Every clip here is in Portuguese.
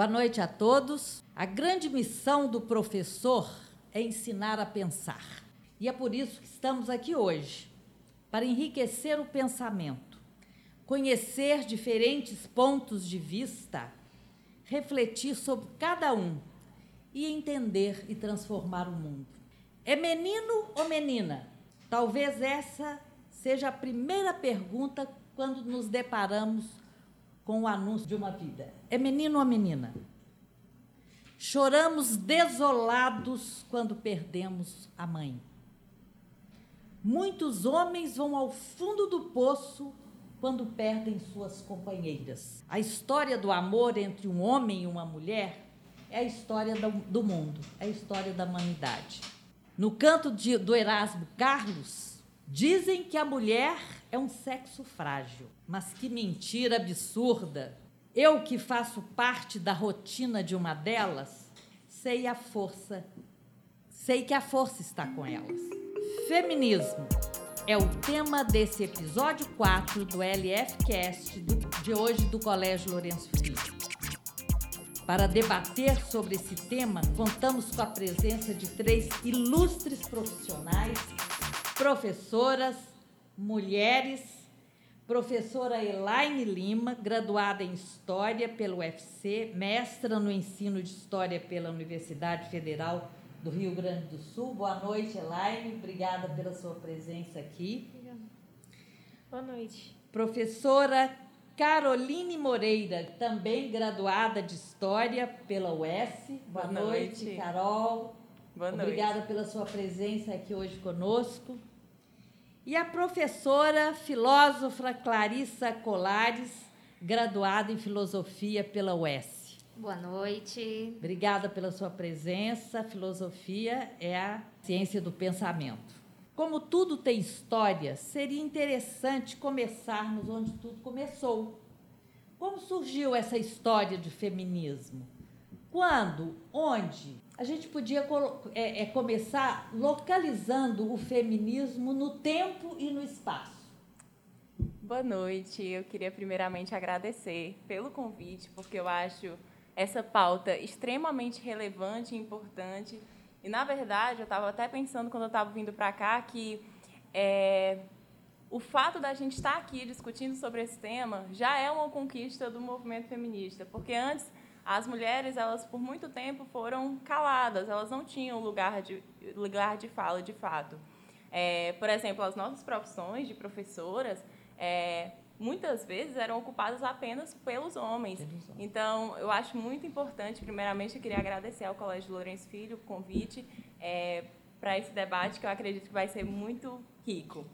Boa noite a todos. A grande missão do professor é ensinar a pensar. E é por isso que estamos aqui hoje para enriquecer o pensamento, conhecer diferentes pontos de vista, refletir sobre cada um e entender e transformar o mundo. É menino ou menina? Talvez essa seja a primeira pergunta quando nos deparamos com o anúncio de uma vida. É menino ou menina? Choramos desolados quando perdemos a mãe. Muitos homens vão ao fundo do poço quando perdem suas companheiras. A história do amor entre um homem e uma mulher é a história do mundo, é a história da humanidade. No canto de, do Erasmo Carlos, dizem que a mulher é um sexo frágil. Mas que mentira absurda! Eu que faço parte da rotina de uma delas, sei a força, sei que a força está com elas. Feminismo é o tema desse episódio 4 do LFcast de hoje do Colégio Lourenço Filho. Para debater sobre esse tema, contamos com a presença de três ilustres profissionais, professoras, mulheres, professora Elaine Lima, graduada em História pelo UFC, mestra no ensino de História pela Universidade Federal do Rio Grande do Sul. Boa noite, Elaine. Obrigada pela sua presença aqui. Obrigada. Boa noite. Professora Caroline Moreira, também graduada de História pela UES. Boa, Boa noite, noite, Carol. Boa noite. Obrigada pela sua presença aqui hoje conosco. E a professora filósofa Clarissa Colares, graduada em Filosofia pela UES. Boa noite. Obrigada pela sua presença. Filosofia é a ciência do pensamento. Como tudo tem história, seria interessante começarmos onde tudo começou. Como surgiu essa história de feminismo? Quando? Onde? A gente podia é, é, começar localizando o feminismo no tempo e no espaço. Boa noite. Eu queria primeiramente agradecer pelo convite, porque eu acho essa pauta extremamente relevante e importante. E, na verdade, eu estava até pensando, quando eu estava vindo para cá, que é, o fato da gente estar aqui discutindo sobre esse tema já é uma conquista do movimento feminista, porque antes as mulheres, elas por muito tempo foram caladas, elas não tinham lugar de, lugar de fala de fato. É, por exemplo, as nossas profissões de professoras, é, muitas vezes eram ocupadas apenas pelos homens. Então, eu acho muito importante, primeiramente, eu queria agradecer ao Colégio Lourenço Filho o convite é, para esse debate, que eu acredito que vai ser muito rico.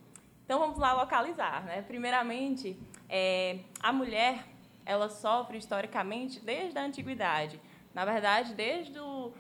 Então, vamos lá localizar. Né? Primeiramente, é, a mulher ela sofre historicamente desde a antiguidade. Na verdade, desde o,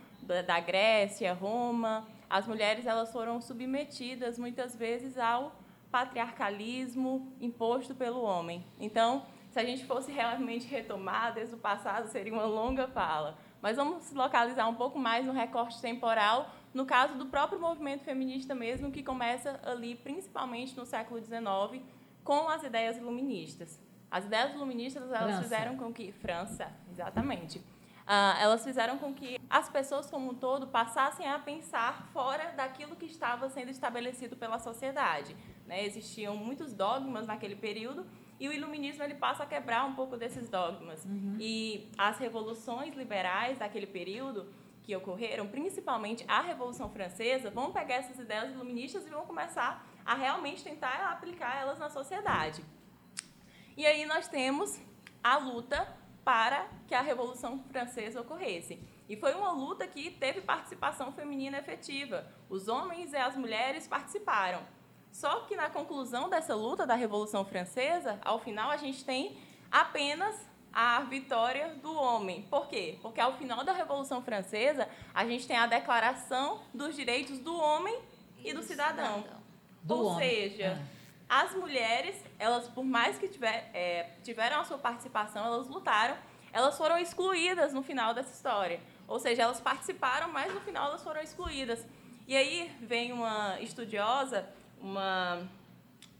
da Grécia, Roma, as mulheres elas foram submetidas muitas vezes ao patriarcalismo imposto pelo homem. Então, se a gente fosse realmente retomar desde o passado, seria uma longa fala. Mas vamos se localizar um pouco mais no recorte temporal, no caso do próprio movimento feminista mesmo, que começa ali, principalmente no século XIX, com as ideias iluministas. As ideias iluministas elas França. fizeram com que França, exatamente, uh, elas fizeram com que as pessoas como um todo passassem a pensar fora daquilo que estava sendo estabelecido pela sociedade. Né? Existiam muitos dogmas naquele período e o iluminismo ele passa a quebrar um pouco desses dogmas. Uhum. E as revoluções liberais daquele período que ocorreram, principalmente a Revolução Francesa, vão pegar essas ideias iluministas e vão começar a realmente tentar aplicar elas na sociedade. E aí nós temos a luta para que a Revolução Francesa ocorresse. E foi uma luta que teve participação feminina efetiva. Os homens e as mulheres participaram. Só que na conclusão dessa luta da Revolução Francesa, ao final a gente tem apenas a vitória do homem. Por quê? Porque ao final da Revolução Francesa, a gente tem a declaração dos direitos do homem e do cidadão. Do Ou homem. seja, é. as mulheres, elas, por mais que tiver, é, tiveram a sua participação, elas lutaram, elas foram excluídas no final dessa história. Ou seja, elas participaram, mas no final elas foram excluídas. E aí vem uma estudiosa uma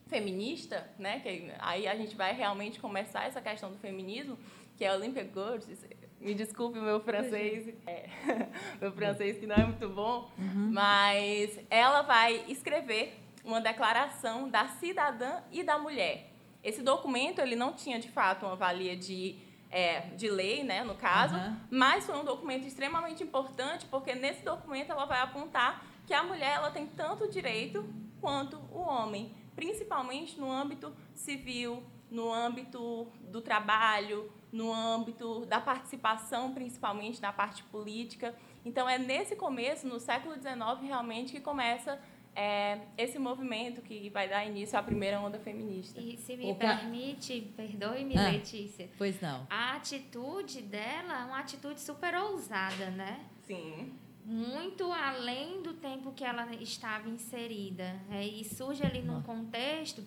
feminista, né? Que aí a gente vai realmente começar essa questão do feminismo, que é a Olympia Gorges. Me desculpe o meu francês, é, meu francês que não é muito bom, uhum. mas ela vai escrever uma declaração da cidadã e da mulher. Esse documento ele não tinha de fato uma valia de é, de lei, né, no caso, uhum. mas foi um documento extremamente importante porque nesse documento ela vai apontar que a mulher ela tem tanto direito quanto o homem, principalmente no âmbito civil, no âmbito do trabalho, no âmbito da participação, principalmente na parte política. Então, é nesse começo, no século XIX, realmente que começa é, esse movimento que vai dar início à primeira onda feminista. E se me permite, perdoe-me, ah, Letícia. Pois não. A atitude dela é uma atitude super ousada, né? Sim muito além do tempo que ela estava inserida. É, e surge ali num contexto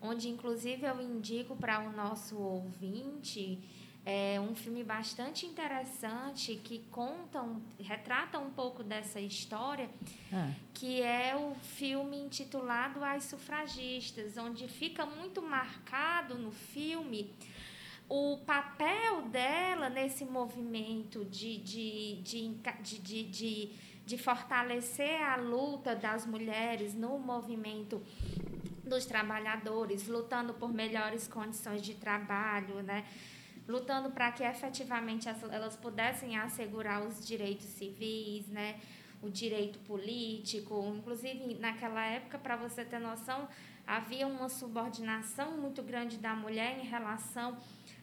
onde, inclusive, eu indico para o nosso ouvinte é, um filme bastante interessante que conta, um, retrata um pouco dessa história, ah. que é o filme intitulado As Sufragistas, onde fica muito marcado no filme o papel dela nesse movimento de, de, de, de, de, de fortalecer a luta das mulheres no movimento dos trabalhadores, lutando por melhores condições de trabalho, né? Lutando para que efetivamente elas pudessem assegurar os direitos civis, né? o direito político. Inclusive, naquela época, para você ter noção, havia uma subordinação muito grande da mulher em relação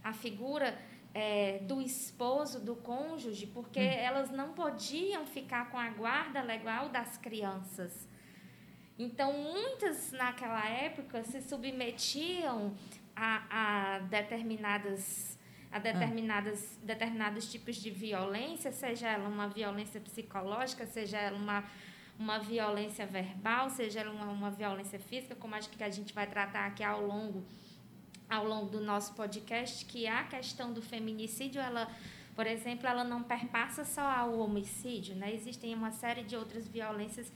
a figura é, do esposo, do cônjuge, porque hum. elas não podiam ficar com a guarda legal das crianças. Então, muitas naquela época se submetiam a, a determinadas a determinadas, determinados tipos de violência, seja ela uma violência psicológica, seja ela uma, uma violência verbal, seja ela uma, uma violência física, como acho que a gente vai tratar aqui ao longo ao longo do nosso podcast que a questão do feminicídio, ela, por exemplo, ela não perpassa só ao homicídio, né? Existem uma série de outras violências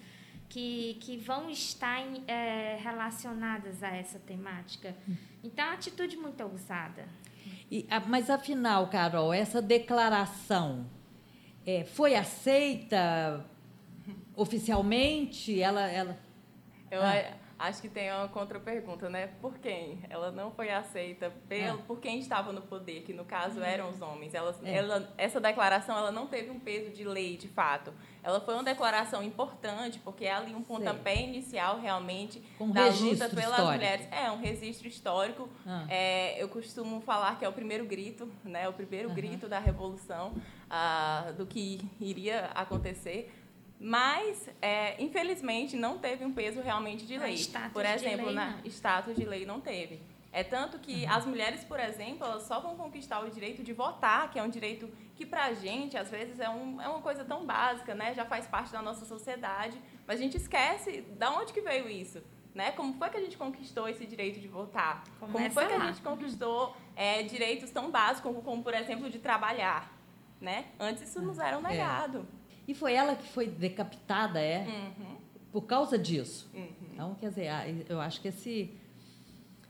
que, que vão estar em, é, relacionadas a essa temática. Então, é uma atitude muito ousada. E, mas, afinal, Carol, essa declaração é, foi aceita oficialmente? Ela, ela... Eu, ah. Acho que tem uma contra-pergunta, né? Por quem? Ela não foi aceita pelo, é. por quem estava no poder, que no caso uhum. eram os homens. Ela, é. ela, essa declaração ela não teve um peso de lei, de fato. Ela foi uma declaração importante, porque é ali um pontapé Sei. inicial, realmente, um da luta pelas histórico. mulheres. É, um registro histórico. Ah. É, eu costumo falar que é o primeiro grito, né? O primeiro uhum. grito da Revolução, ah, do que iria acontecer mas, é, infelizmente, não teve um peso realmente de lei. Por exemplo, lei, na status de lei não teve. É tanto que uhum. as mulheres, por exemplo, elas só vão conquistar o direito de votar, que é um direito que para a gente, às vezes, é, um, é uma coisa tão básica, né? Já faz parte da nossa sociedade, mas a gente esquece da onde que veio isso. Né? Como foi que a gente conquistou esse direito de votar? Começa como foi que a gente conquistou é, direitos tão básicos como, como, por exemplo, de trabalhar? Né? Antes isso nos era negado. É. E foi ela que foi decapitada, é? Uhum. Por causa disso. Uhum. Então, quer dizer, eu acho que esse,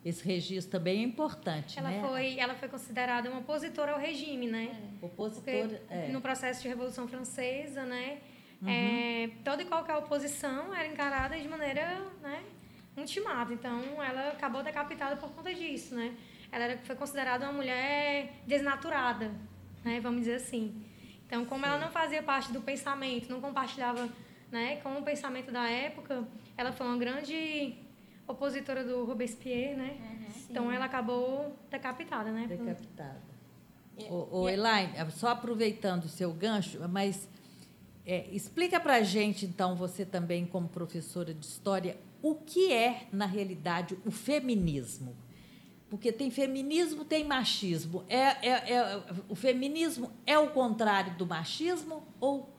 esse registro também é importante. Ela, né? foi, ela foi considerada uma opositora ao regime, né? É. Opositora. É. No processo de Revolução Francesa, né? Uhum. É, toda e qualquer oposição era encarada de maneira né, ultimata. Então, ela acabou decapitada por conta disso, né? Ela era, foi considerada uma mulher desnaturada, né? Vamos dizer assim. Então, como ela não fazia parte do pensamento, não compartilhava né, com o pensamento da época, ela foi uma grande opositora do Robespierre, né? Uhum, então, ela acabou decapitada, né? Decapitada. O, o Elaine, só aproveitando o seu gancho, mas é, explica para a gente, então, você também como professora de história, o que é, na realidade, o feminismo? Porque tem feminismo, tem machismo. É, é, é, o feminismo é o contrário do machismo ou,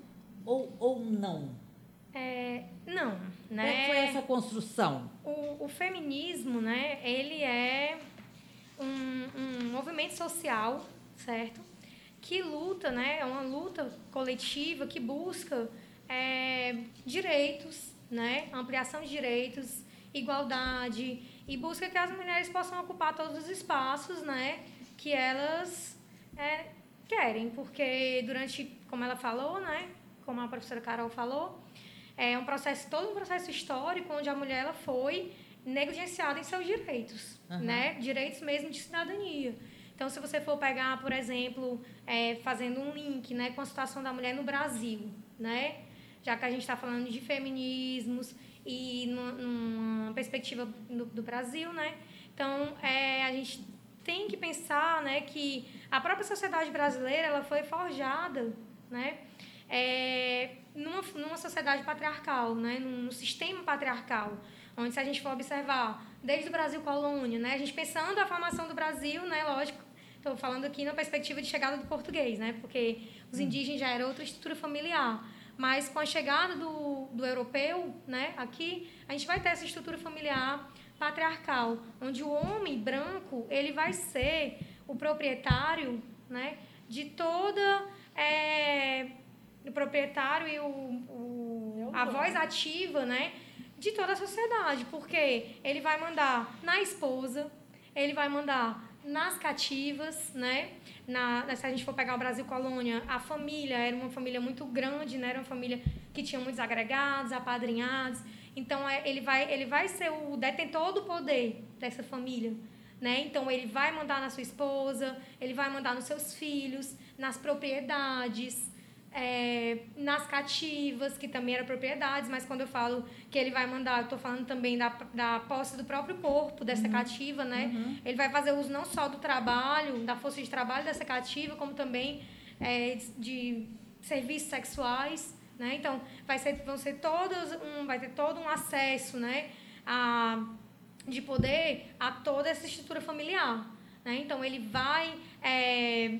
ou, ou não? É, não, né? Como foi essa construção? O, o feminismo, né? Ele é um, um movimento social, certo? Que luta, né? É uma luta coletiva que busca é, direitos, né? Ampliação de direitos, igualdade, e busca que as mulheres possam ocupar todos os espaços, né, que elas é, querem, porque durante, como ela falou, né, como a professora Carol falou, é um processo, todo um processo histórico onde a mulher ela foi negligenciada em seus direitos, uhum. né, direitos mesmo de cidadania. Então, se você for pegar, por exemplo, é, fazendo um link, né, com a situação da mulher no Brasil, né, já que a gente está falando de feminismos e numa perspectiva do, do Brasil, né? Então, é, a gente tem que pensar, né, que a própria sociedade brasileira ela foi forjada, né, é, numa, numa sociedade patriarcal, né, num, sistema patriarcal, onde se a gente for observar desde o Brasil colônia, né, a gente pensando a formação do Brasil, né, lógico, estou falando aqui na perspectiva de chegada do português, né, porque os hum. indígenas já era outra estrutura familiar. Mas com a chegada do, do europeu, né, aqui, a gente vai ter essa estrutura familiar patriarcal, onde o homem branco ele vai ser o proprietário, né, de toda é, o proprietário e o, o a voz ativa, né, de toda a sociedade, porque ele vai mandar na esposa, ele vai mandar nas cativas, né? Na, se a gente for pegar o Brasil colônia, a família era uma família muito grande, né? Era uma família que tinha muitos agregados, apadrinhados. Então é, ele vai ele vai ser o detentor do poder dessa família, né? Então ele vai mandar na sua esposa, ele vai mandar nos seus filhos, nas propriedades, é, nas cativas, que também eram propriedades, mas quando eu falo que ele vai mandar, eu estou falando também da, da posse do próprio corpo dessa uhum. cativa, né? Uhum. Ele vai fazer uso não só do trabalho, da força de trabalho dessa cativa, como também é, de serviços sexuais, né? Então, vai ser, vão ser todos um, vai ter todo um acesso, né? A, de poder a toda essa estrutura familiar, né? Então, ele vai... É,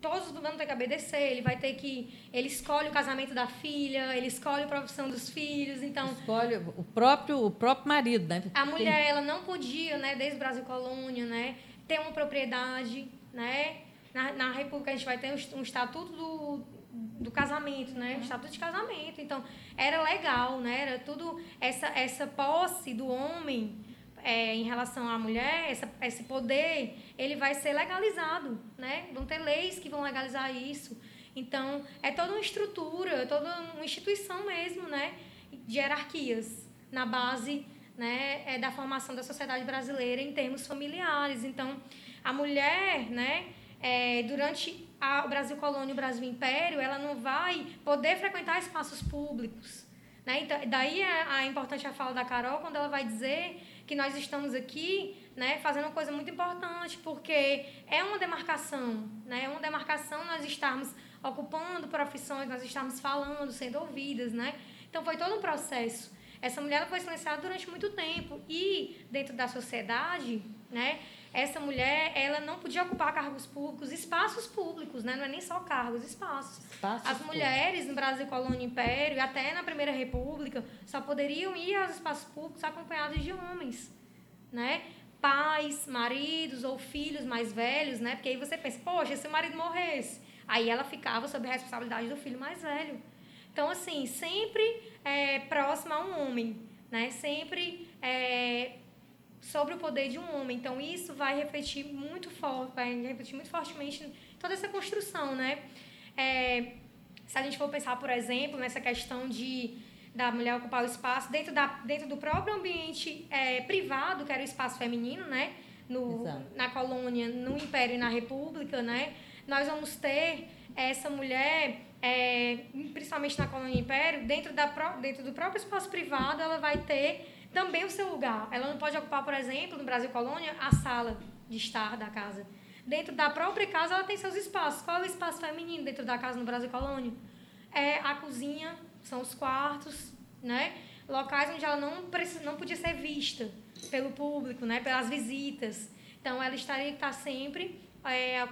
todos vão ter que obedecer, ele vai ter que. Ele escolhe o casamento da filha, ele escolhe a profissão dos filhos, então. Escolhe o próprio, o próprio marido, né? A mulher, ela não podia, né, desde o Brasil Colônia, né, ter uma propriedade, né? Na, na República a gente vai ter um, um estatuto do, do casamento, né? Uhum. Estatuto de casamento. Então, era legal, né? Era tudo essa essa posse do homem é, em relação à mulher, essa, esse poder, ele vai ser legalizado, né? Vão ter leis que vão legalizar isso. Então, é toda uma estrutura, toda uma instituição mesmo, né? De hierarquias na base né, é da formação da sociedade brasileira em termos familiares. Então, a mulher, né, é, durante a, o Brasil Colônia e o Brasil Império, ela não vai poder frequentar espaços públicos. Né? Então, daí é a importante a fala da Carol, quando ela vai dizer que nós estamos aqui né, fazendo uma coisa muito importante, porque é uma demarcação, né, é uma demarcação nós estarmos ocupando profissões, nós estarmos falando, sendo ouvidas, né? Então foi todo um processo. Essa mulher foi silenciada durante muito tempo e dentro da sociedade, né, essa mulher ela não podia ocupar cargos públicos, espaços públicos, né? não é nem só cargos, espaços. espaços As mulheres no Brasil, Colônia Império e até na Primeira República só poderiam ir aos espaços públicos acompanhados de homens, né? Pais, maridos ou filhos mais velhos, né? Porque aí você pensa, poxa, se o marido morresse, aí ela ficava sob a responsabilidade do filho mais velho. Então, assim, sempre é, próxima a um homem, né? Sempre é, sobre o poder de um homem. Então isso vai refletir muito forte, vai refletir muito fortemente em toda essa construção, né? É, se a gente for pensar, por exemplo, nessa questão de da mulher ocupar o espaço dentro, da, dentro do próprio ambiente é, privado, que era o espaço feminino, né? No, na colônia, no Império e na República, né? Nós vamos ter essa mulher, é, principalmente na colônia e Império, dentro, da, dentro do próprio espaço privado, ela vai ter também o seu lugar. Ela não pode ocupar, por exemplo, no Brasil Colônia, a sala de estar da casa. Dentro da própria casa, ela tem seus espaços. Qual é o espaço feminino dentro da casa no Brasil Colônia? É a cozinha, são os quartos, né? Locais onde ela não, precisa, não podia ser vista pelo público, né? Pelas visitas. Então, ela estaria que estar sempre é,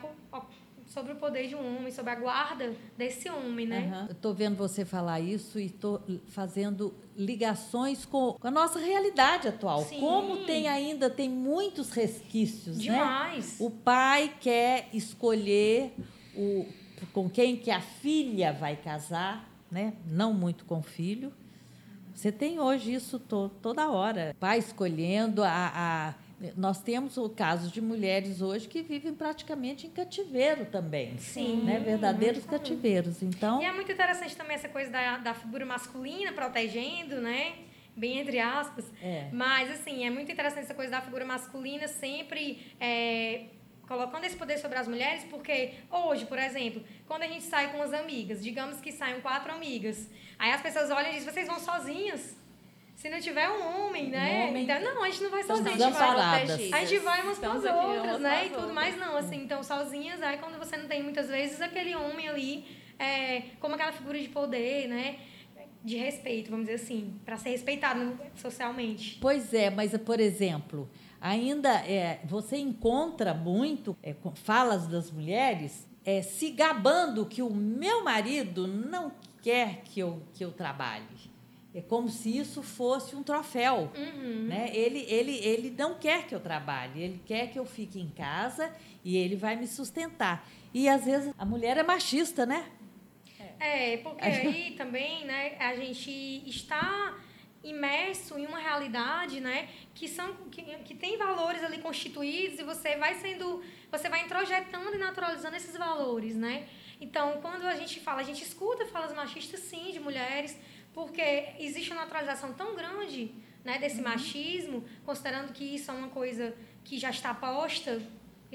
sobre o poder de um homem, sobre a guarda desse homem, né? Uhum. Estou vendo você falar isso e estou fazendo ligações com, a nossa realidade atual. Sim. Como tem ainda tem muitos resquícios, né? Demais. Né? O pai quer escolher o com quem que a filha vai casar, né? Não muito com o filho. Você tem hoje isso to toda hora. Pai escolhendo a, a nós temos o caso de mulheres hoje que vivem praticamente em cativeiro também. Sim. Né? Verdadeiros cativeiros. Então... E é muito interessante também essa coisa da, da figura masculina protegendo, né? Bem entre aspas. É. Mas, assim, é muito interessante essa coisa da figura masculina sempre é, colocando esse poder sobre as mulheres, porque hoje, por exemplo, quando a gente sai com as amigas, digamos que saiam quatro amigas, aí as pessoas olham e dizem, vocês vão sozinhas? Se não tiver um homem, né? Um homem, então, não, a gente não vai sozinha. A gente vai, a gente vai umas com as outras, né? E tudo mais, não. Assim, então, sozinhas, aí quando você não tem muitas vezes aquele homem ali, é, como aquela figura de poder, né? De respeito, vamos dizer assim, para ser respeitado socialmente. Pois é, mas, por exemplo, ainda é, você encontra muito é, falas das mulheres é, se gabando que o meu marido não quer que eu, que eu trabalhe. É como se isso fosse um troféu. Uhum. Né? Ele, ele, ele não quer que eu trabalhe, ele quer que eu fique em casa e ele vai me sustentar. E às vezes a mulher é machista, né? É, porque aí também, né, a gente está imerso em uma realidade, né, que são que, que tem valores ali constituídos e você vai sendo, você vai introjetando e naturalizando esses valores, né? Então, quando a gente fala, a gente escuta falas machistas sim de mulheres, porque existe uma naturalização tão grande, né, desse machismo, considerando que isso é uma coisa que já está posta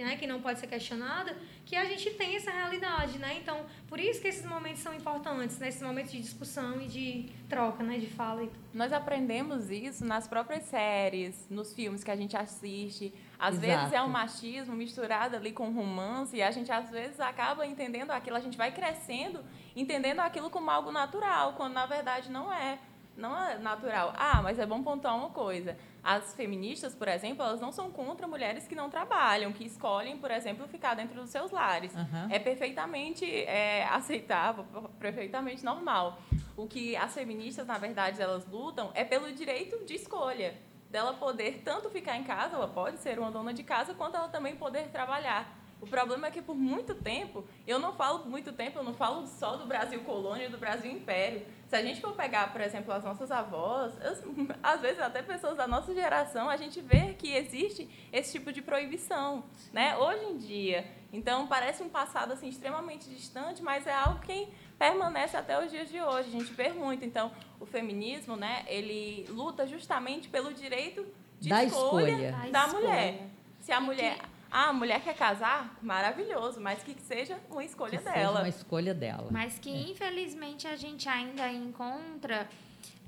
né, que não pode ser questionada, que a gente tem essa realidade, né? Então, por isso que esses momentos são importantes, né? Esses momentos de discussão e de troca, né? De fala. E... Nós aprendemos isso nas próprias séries, nos filmes que a gente assiste. Às Exato. vezes é um machismo misturado ali com romance e a gente às vezes acaba entendendo aquilo, a gente vai crescendo entendendo aquilo como algo natural, quando na verdade não é. Não é natural. Ah, mas é bom pontuar uma coisa. As feministas, por exemplo, elas não são contra mulheres que não trabalham, que escolhem, por exemplo, ficar dentro dos seus lares. Aham. É perfeitamente é, aceitável, perfeitamente normal. O que as feministas, na verdade, elas lutam é pelo direito de escolha. Dela poder tanto ficar em casa, ela pode ser uma dona de casa, quanto ela também poder trabalhar. O problema é que por muito tempo, eu não falo muito tempo, eu não falo só do Brasil colônia e do Brasil império. Se a gente for pegar, por exemplo, as nossas avós, as- às vezes até pessoas da nossa geração, a gente vê que existe esse tipo de proibição, né? Hoje em dia. Então parece um passado assim extremamente distante, mas é algo que permanece até os dias de hoje. A gente vê muito. Então, o feminismo, né, ele luta justamente pelo direito de Da escolha, escolha. Da da escolha. mulher. Se a mulher, ah, a mulher quer casar, maravilhoso, mas que seja uma escolha Que seja dela. uma escolha dela. Mas que, infelizmente, a gente ainda encontra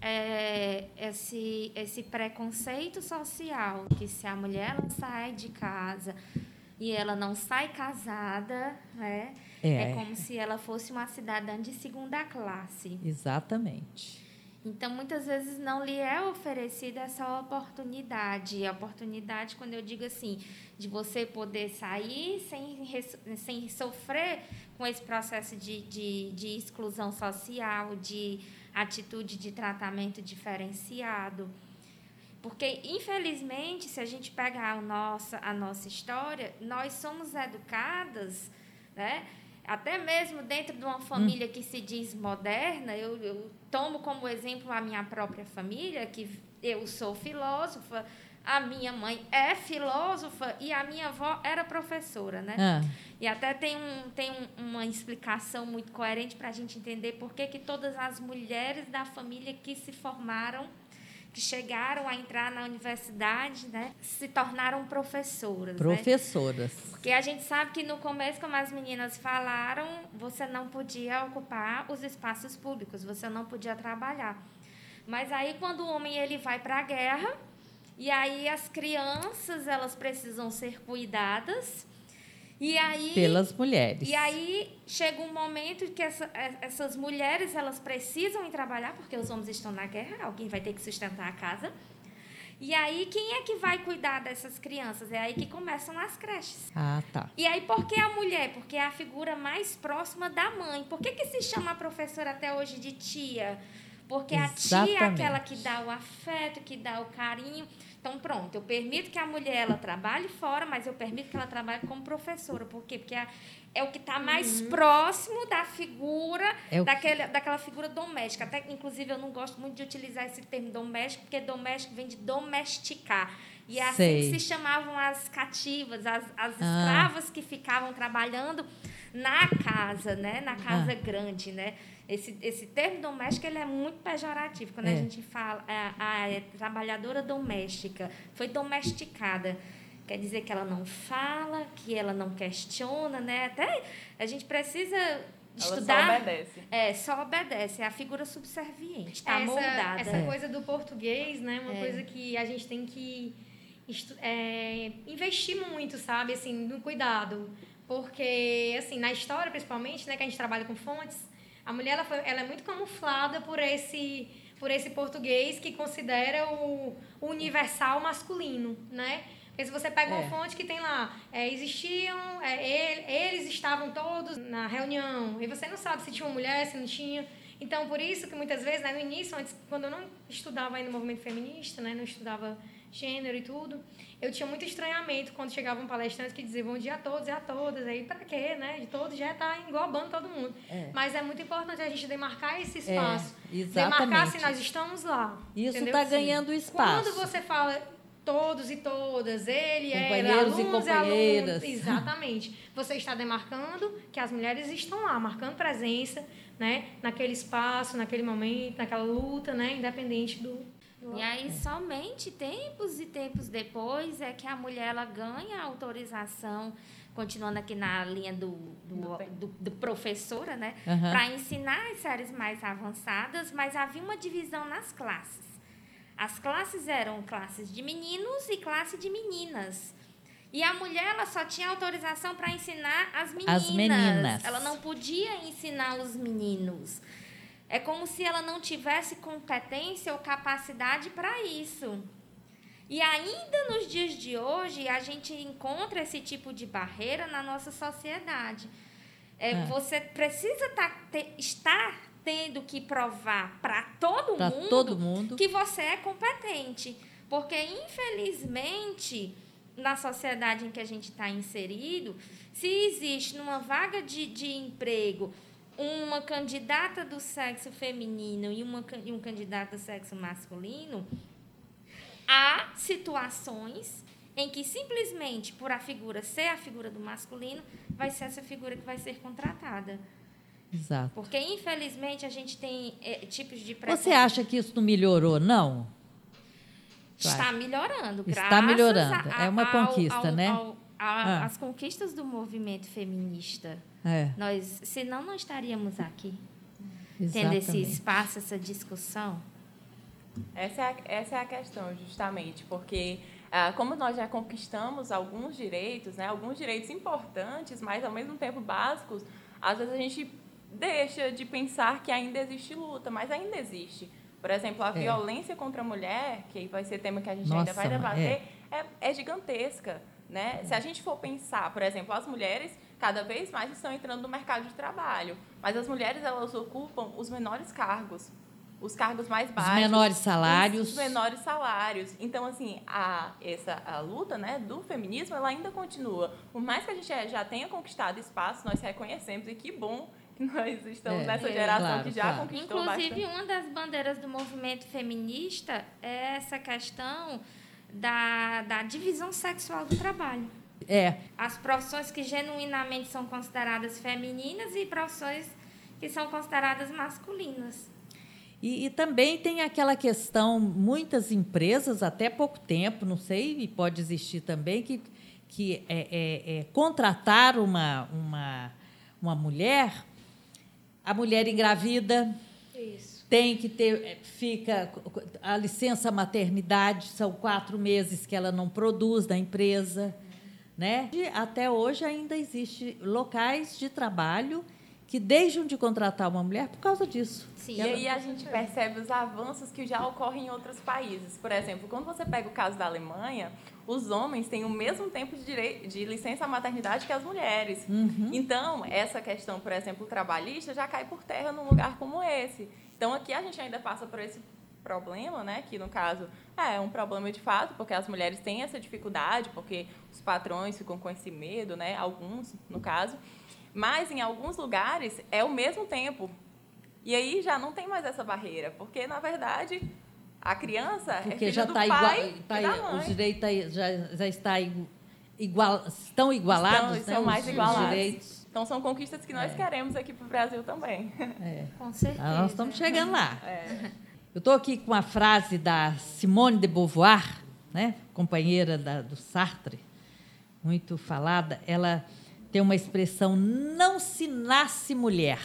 é, esse, esse preconceito social, que se a mulher ela sai de casa e ela não sai casada, né, É. é como se ela fosse uma cidadã de segunda classe. Exatamente. Então, muitas vezes não lhe é oferecida essa oportunidade. A oportunidade, quando eu digo assim, de você poder sair sem, sem sofrer com esse processo de, de, de exclusão social, de atitude de tratamento diferenciado. Porque, infelizmente, se a gente pegar o nossa, a nossa história, nós somos educadas, né? Até mesmo dentro de uma família que se diz moderna, eu, eu tomo como exemplo a minha própria família, que eu sou filósofa, a minha mãe é filósofa e a minha avó era professora, né? Ah, E até tem, um, tem um- uma explicação muito coerente para a gente entender por que, que todas as mulheres da família que se formaram, que chegaram a entrar na universidade, né, se tornaram professoras. né? professoras. Porque a gente sabe que no começo, como as meninas falaram, você não podia ocupar os espaços públicos, você não podia trabalhar. Mas aí quando o homem ele vai para a guerra, e aí as crianças, elas precisam ser cuidadas. E aí Pelas mulheres. e aí chega um momento que essa- eh, essas mulheres elas precisam ir trabalhar porque os homens estão na guerra, alguém vai ter que sustentar a casa. E aí quem é que vai cuidar dessas crianças? É aí que começam as creches. Ah, tá. E aí por que a mulher? Porque é a figura mais próxima da mãe. Por que, que se chama a professora até hoje de tia? Porque a tia é Exatamente. aquela que dá o afeto, que dá o carinho. Então, pronto, eu permito que a mulher ela trabalhe fora, mas eu permito que ela trabalhe como professora. Por quê? Porque é, é o que está mais uhum. próximo da figura, é daquele, daquela figura doméstica. Até, inclusive, eu não gosto muito de utilizar esse termo doméstico, porque doméstico vem de domesticar. E é assim que se chamavam as cativas, as, as ah. escravas que ficavam trabalhando na casa, né? Na casa ah. grande, né? Esse, esse termo doméstico ele é muito pejorativo. Quando é. a gente fala a, a trabalhadora doméstica foi domesticada, quer dizer que ela não fala, que ela não questiona, né? Até a gente precisa estudar. Ela só obedece. É, só obedece. É a figura subserviente, está moldada. Essa é. coisa do português, né? Uma é. coisa que a gente tem que é, investir muito, sabe? Assim, no cuidado. Porque, assim, na história, principalmente, né? Que a gente trabalha com fontes a mulher ela, foi, ela é muito camuflada por esse, por esse português que considera o, o universal masculino, né? Porque se você pega é. uma fonte que tem lá, é, existiam, é, ele, eles estavam todos na reunião, e você não sabe se tinha uma mulher, se não tinha. Então, por isso que muitas vezes, né, no início, antes, quando eu não estudava ainda o movimento feminista, né, não estudava gênero e tudo, eu tinha muito estranhamento quando chegava um palestrante que dizia bom dia a todos e a todas. Aí, para quê, né? De todos já está englobando todo mundo. É. Mas é muito importante a gente demarcar esse é, espaço. É, exatamente. Demarcar se nós estamos lá. Isso está ganhando espaço. Quando você fala todos e todas, ele, ela, e companheiras. E exatamente. Você está demarcando que as mulheres estão lá, marcando presença, né? Naquele espaço, naquele momento, naquela luta, né? Independente do, e aí, somente tempos e tempos depois é que a mulher ela ganha autorização, continuando aqui na linha do, do, do, do professora, né? Uhum. Para ensinar as séries mais avançadas, mas havia uma divisão nas classes. As classes eram classes de meninos e classe de meninas. E a mulher ela só tinha autorização para ensinar as meninas. As meninas. Ela não podia ensinar os meninos. É como se ela não tivesse competência ou capacidade para isso. E ainda nos dias de hoje, a gente encontra esse tipo de barreira na nossa sociedade. É, é. Você precisa tá, estar tendo que provar para todo, mundo todo mundo que você é competente. Porque, infelizmente, na sociedade em que a gente está inserido, se existe numa vaga de, de emprego uma candidata do sexo feminino e, uma, e um candidato do sexo masculino, há situações em que simplesmente por a figura ser a figura do masculino, vai ser essa figura que vai ser contratada. Exato. Porque, infelizmente, a gente tem é, tipos de Você acha que isso não melhorou, não? Está melhorando, Está melhorando. A, é uma conquista, ao, né? Ao, a, ah. As conquistas do movimento feminista. É. Nós, senão, não estaríamos aqui Exatamente. tendo esse espaço, essa discussão. Essa é a, essa é a questão, justamente, porque ah, como nós já conquistamos alguns direitos, né, alguns direitos importantes, mas ao mesmo tempo básicos, às vezes a gente deixa de pensar que ainda existe luta, mas ainda existe. Por exemplo, a é. violência contra a mulher, que vai ser tema que a gente Nossa, ainda vai debater, é. É, é gigantesca. Né? Se a gente for pensar, por exemplo, as mulheres cada vez mais estão entrando no mercado de trabalho, mas as mulheres elas ocupam os menores cargos, os cargos mais baixos, os menores salários, os menores salários. Então, assim, a essa a luta, né, do feminismo, ela ainda continua. Por mais que a gente já tenha conquistado espaço, nós reconhecemos e que bom que nós estamos é, nessa geração claro, que já claro. conquistou Inclusive, bastante. uma das bandeiras do movimento feminista é essa questão da, da divisão sexual do trabalho. É. As profissões que genuinamente são consideradas femininas e profissões que são consideradas masculinas. E, e, também tem aquela questão, muitas empresas, até pouco tempo, não sei, e pode existir também, que, que é, é, é contratar uma, uma, uma mulher, a mulher engravida, Isso tem que ter, é, fica a licença maternidade, são quatro meses que ela não produz da empresa. Né? E até hoje ainda existe locais de trabalho que deixam de contratar uma mulher por causa disso. Sim. E aí a gente percebe os avanços que já ocorrem em outros países. Por exemplo, quando você pega o caso da Alemanha, os homens têm o mesmo tempo de, direito, de licença maternidade que as mulheres. Uhum. Então, essa questão, por exemplo, trabalhista, já cai por terra num lugar como esse. Então, aqui a gente ainda passa por esse problema, né? Que no caso é um problema de fato, porque as mulheres têm essa dificuldade, porque os patrões ficam com esse medo, né? Alguns, no caso. Mas em alguns lugares é o mesmo tempo. E aí já não tem mais essa barreira, porque na verdade a criança é porque é já está igual, tá, os direitos já, já está igual, estão igualados, estão, né? São mais os, igualados. Os direitos. Então são conquistas que nós é. queremos aqui para o Brasil também. É. Com certeza. Nós estamos chegando lá. É. Eu estou aqui com a frase da Simone de Beauvoir, né? companheira da, do Sartre, muito falada. Ela tem uma expressão: não se nasce mulher,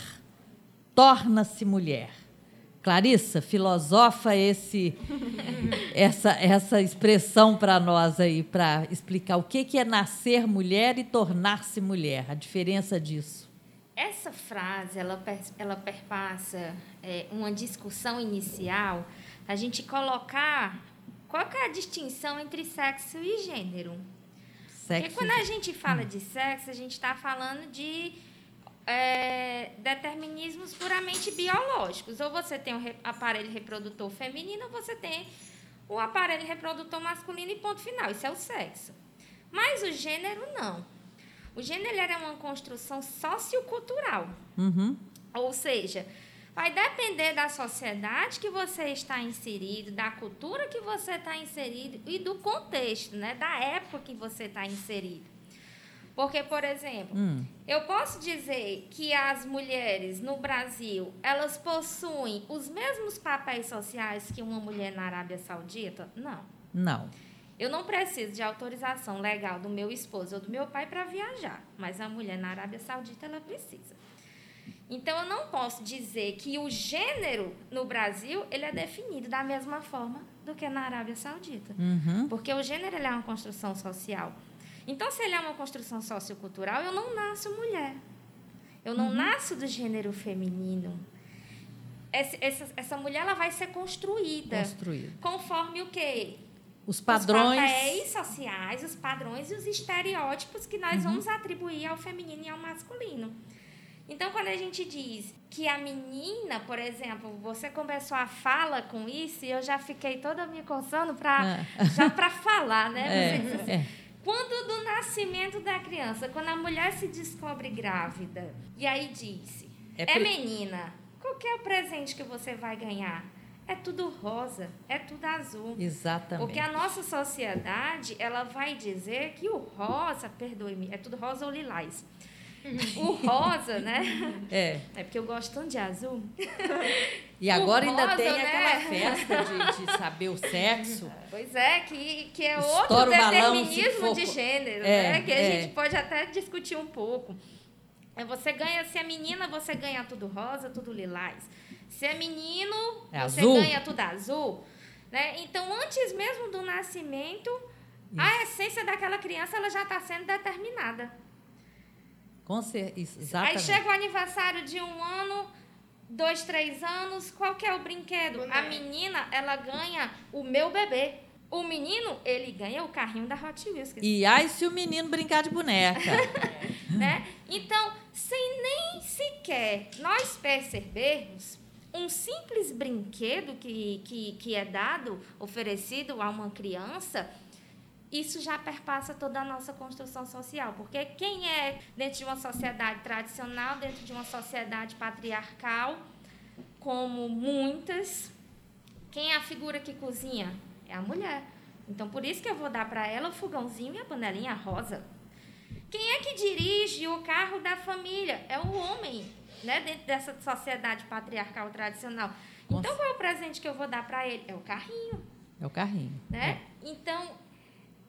torna-se mulher. Clarissa, filosofa esse, essa, essa expressão para nós aí, para explicar o que, que é nascer mulher e tornar-se mulher, a diferença disso. Essa frase, ela, ela perpassa é, uma discussão inicial, a gente colocar qual é a distinção entre sexo e gênero. Sexo Porque quando a gente fala de sexo, a gente está falando de é, determinismos puramente biológicos. Ou você tem o aparelho reprodutor feminino, ou você tem o aparelho reprodutor masculino e ponto final. Isso é o sexo. Mas o gênero, não. O gênero era uma construção sociocultural. Uhum. Ou seja, vai depender da sociedade que você está inserido, da cultura que você está inserido e do contexto, né? da época que você está inserido. Porque, por exemplo, hum. eu posso dizer que as mulheres no Brasil, elas possuem os mesmos papéis sociais que uma mulher na Arábia Saudita? Não. Não. Eu não preciso de autorização legal do meu esposo ou do meu pai para viajar, mas a mulher na Arábia Saudita ela precisa. Então eu não posso dizer que o gênero no Brasil ele é definido da mesma forma do que na Arábia Saudita, uhum. porque o gênero é uma construção social. Então, se ele é uma construção sociocultural, eu não nasço mulher. Eu não uhum. nasço do gênero feminino. Essa, essa, essa, mulher ela vai ser construída. Construída. Conforme o quê? Os padrões. Os papéis sociais, os padrões e os estereótipos que nós uhum. vamos atribuir ao feminino e ao masculino. Então, quando a gente diz que a menina, por exemplo, você começou a fala com isso e eu já fiquei toda me coçando para é. já para falar, né? É, assim, é. Quando do nascimento da criança, quando a mulher se descobre grávida, e aí disse, é, é menina, qual é o presente que você vai ganhar? É tudo rosa, é tudo azul. Exatamente. Porque a nossa sociedade, ela vai dizer que o rosa, perdoe-me, é tudo rosa ou lilás. O rosa, né? É. É porque eu gosto tanto de azul. E agora rosa, ainda tem né? aquela festa de, de, saber o sexo. Pois é, que, que é outro determinismo de gênero, é, né? Que a é. gente pode até discutir um pouco. É você ganha, se é menina, você ganha tudo rosa, tudo lilás. Se é menino, é você azul. ganha tudo azul. Né? Então, antes mesmo do nascimento, Isso. a essência daquela criança ela já está sendo determinada. Com certeza, exatamente. Aí chega o aniversário de um ano, dois, três anos, qual que é o brinquedo? A menina, ela ganha o meu bebê. O menino, ele ganha o carrinho da Hot Wheels. E aí se o menino brincar de boneca. né? Então, sem nem sequer nós percebermos, um simples brinquedo que, que, que é dado, oferecido a uma criança, isso já perpassa toda a nossa construção social. Porque quem é dentro de uma sociedade tradicional, dentro de uma sociedade patriarcal, como muitas, quem é a figura que cozinha? É a mulher. Então, por isso que eu vou dar para ela o fogãozinho e a panelinha rosa. Quem é que dirige o carro da família? É o homem, né? dentro dessa sociedade patriarcal tradicional. Então, qual é o presente que eu vou dar para ele? É o carrinho. É o carrinho. Né? É. Então,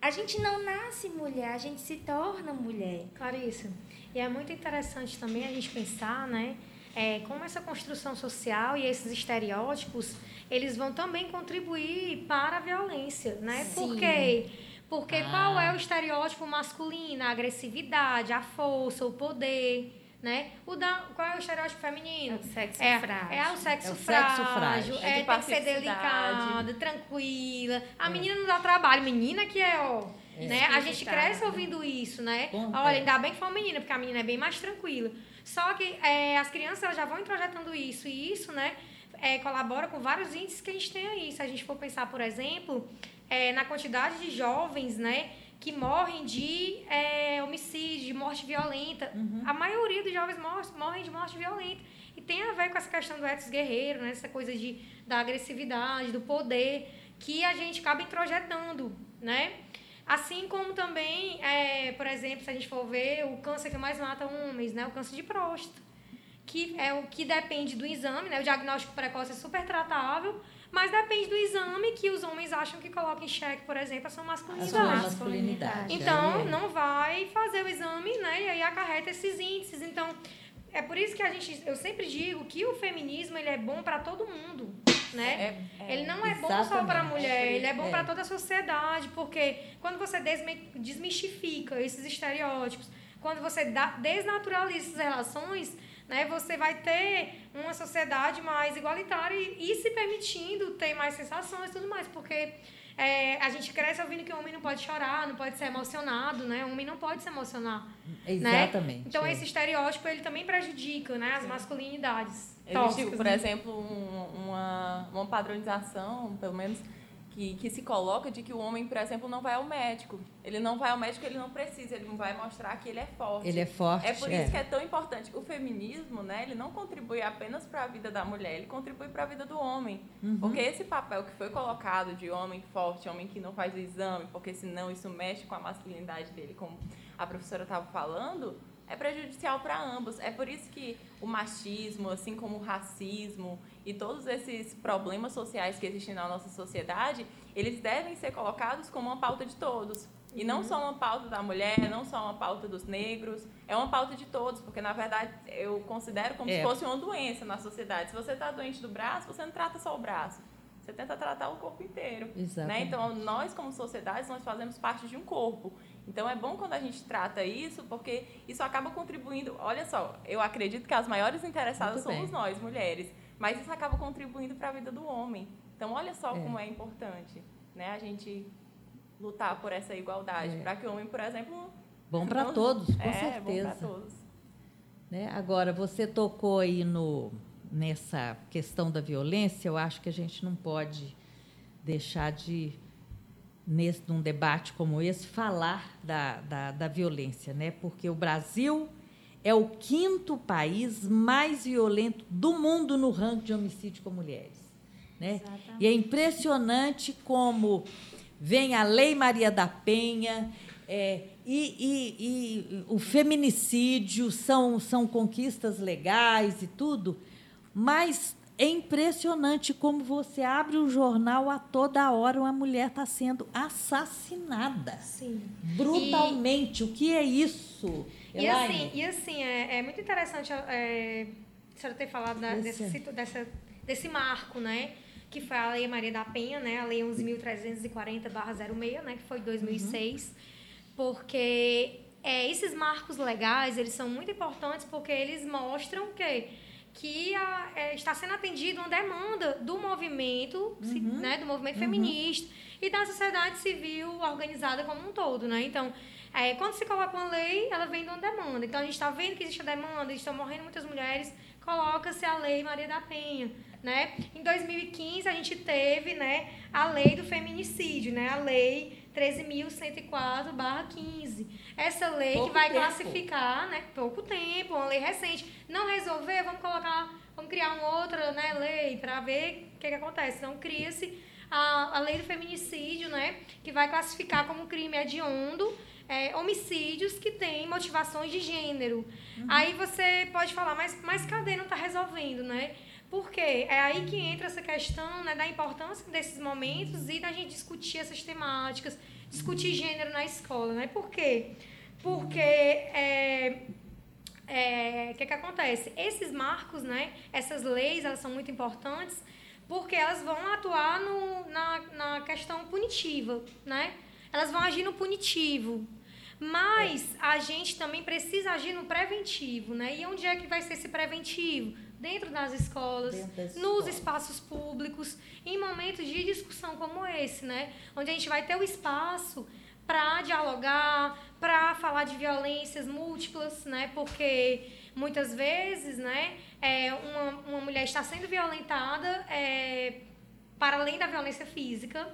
a gente não nasce mulher, a gente se torna mulher. Clarice, e é muito interessante também a gente pensar, né? É, como essa construção social e esses estereótipos, eles vão também contribuir para a violência, né? Sim. Por quê? Porque ah. qual é o estereótipo masculino? A agressividade, a força, o poder né? O da, qual é o estereótipo feminino? É o sexo é, frágil. É o sexo, é o frágil, sexo frágil. É, é tem que ser delicada, tranquila. A é. menina não dá trabalho. Menina que é, ó... É. Né? A gente cresce ouvindo isso, né? Bom, Olha, ainda bem que foi uma menina, porque a menina é bem mais tranquila. Só que é, as crianças elas já vão introjetando isso, e isso, né? é, colabora com vários índices que a gente tem aí. Se a gente for pensar, por exemplo, é, na quantidade de jovens, né, que morrem de é, homicídio, de morte violenta. Uhum. A maioria dos jovens morrem de morte violenta. E tem a ver com essa questão do etos guerreiro, né, essa coisa de, da agressividade, do poder, que a gente acaba introjetando, né? Assim como também, é, por exemplo, se a gente for ver o câncer que mais mata homens, né, o câncer de próstata que é o que depende do exame, né? O diagnóstico precoce é super tratável, mas depende do exame que os homens acham que coloca em xeque, por exemplo, a sua masculinidade. A sua masculinidade. Então, é. não vai fazer o exame, né? E aí acarreta esses índices. Então, é por isso que a gente, eu sempre digo que o feminismo ele é bom para todo mundo, né? É, é, ele não é bom só para a mulher, ele é bom para é. toda a sociedade, porque quando você desmistifica esses estereótipos, quando você desnaturaliza essas relações, né, você vai ter uma sociedade mais igualitária e, e se permitindo ter mais sensações e tudo mais, porque é, a gente cresce ouvindo que o homem não pode chorar, não pode ser emocionado, né? O homem não pode se emocionar. Né? Exatamente. Né? Então, é. esse estereótipo, ele também prejudica né, as masculinidades. Existe, por né? exemplo, um, uma, uma padronização, pelo menos que, que se coloca de que o homem, por exemplo, não vai ao médico. Ele não vai ao médico, ele não precisa, ele não vai mostrar que ele é forte. Ele é forte. É por é. isso que é tão importante. O feminismo, né, ele não contribui apenas para a vida da mulher, ele contribui para a vida do homem. Uhum. Porque esse papel que foi colocado de homem forte, homem que não faz o exame, porque senão isso mexe com a masculinidade dele, como a professora estava falando, é prejudicial para ambos. É por isso que o machismo, assim como o racismo e todos esses problemas sociais que existem na nossa sociedade, eles devem ser colocados como uma pauta de todos. E não uhum. só uma pauta da mulher, não só uma pauta dos negros, é uma pauta de todos, porque na verdade eu considero como é. se fosse uma doença na sociedade. Se você está doente do braço, você não trata só o braço, você tenta tratar o corpo inteiro. Né? Então nós como sociedade nós fazemos parte de um corpo. Então é bom quando a gente trata isso, porque isso acaba contribuindo. Olha só, eu acredito que as maiores interessadas somos nós, mulheres, mas isso acaba contribuindo para a vida do homem. Então olha só é. como é importante, né? A gente lutar por essa igualdade, é. para que o homem, por exemplo, bom para todos, com é, certeza. Bom para todos. Né? Agora você tocou aí no nessa questão da violência, eu acho que a gente não pode deixar de nesse, num debate como esse, falar da, da, da violência, né? porque o Brasil é o quinto país mais violento do mundo no ranking de homicídio com mulheres. Né? E é impressionante como vem a Lei Maria da Penha é, e, e, e, o feminicídio são, são conquistas legais e tudo, mas é impressionante como você abre o jornal a toda hora uma mulher está sendo assassinada. Sim. Brutalmente. E, o que é isso? E assim, e assim é, é muito interessante é, a senhora ter falado da, desse, dessa, desse marco, né? Que foi a Lei Maria da Penha, né? A Lei 11.340-06, né? Que foi 2006. Uhum. Porque é, esses marcos legais, eles são muito importantes porque eles mostram que que a, é, está sendo atendido uma demanda do movimento, uhum. né, do movimento uhum. feminista e da sociedade civil organizada como um todo, né? Então, é, quando se coloca uma lei, ela vem de uma demanda. Então, a gente está vendo que existe a demanda, estão morrendo muitas mulheres, coloca-se a Lei Maria da Penha, né? Em 2015, a gente teve, né, a Lei do Feminicídio, né? A Lei 13.104/15. Essa lei pouco que vai tempo. classificar, né, pouco tempo, uma lei recente. Não resolver, vamos colocar, vamos criar uma outra, né, lei para ver o que, que acontece. Então cria-se a, a lei do feminicídio, né, que vai classificar como crime hediondo é, homicídios que têm motivações de gênero. Uhum. Aí você pode falar, mas, mas cadê não está resolvendo, né? Porque é aí que entra essa questão né, da importância desses momentos e da gente discutir essas temáticas, discutir gênero na escola. Né? Por quê? Porque é, é, o que, que acontece? Esses marcos, né, essas leis, elas são muito importantes porque elas vão atuar no, na, na questão punitiva, né? Elas vão agir no punitivo. Mas a gente também precisa agir no preventivo, né? E onde é que vai ser esse preventivo? Dentro das escolas, dentro nos espaços públicos, em momentos de discussão como esse, né? Onde a gente vai ter o espaço para dialogar, para falar de violências múltiplas, né? Porque muitas vezes, né, é, uma, uma mulher está sendo violentada é, para além da violência física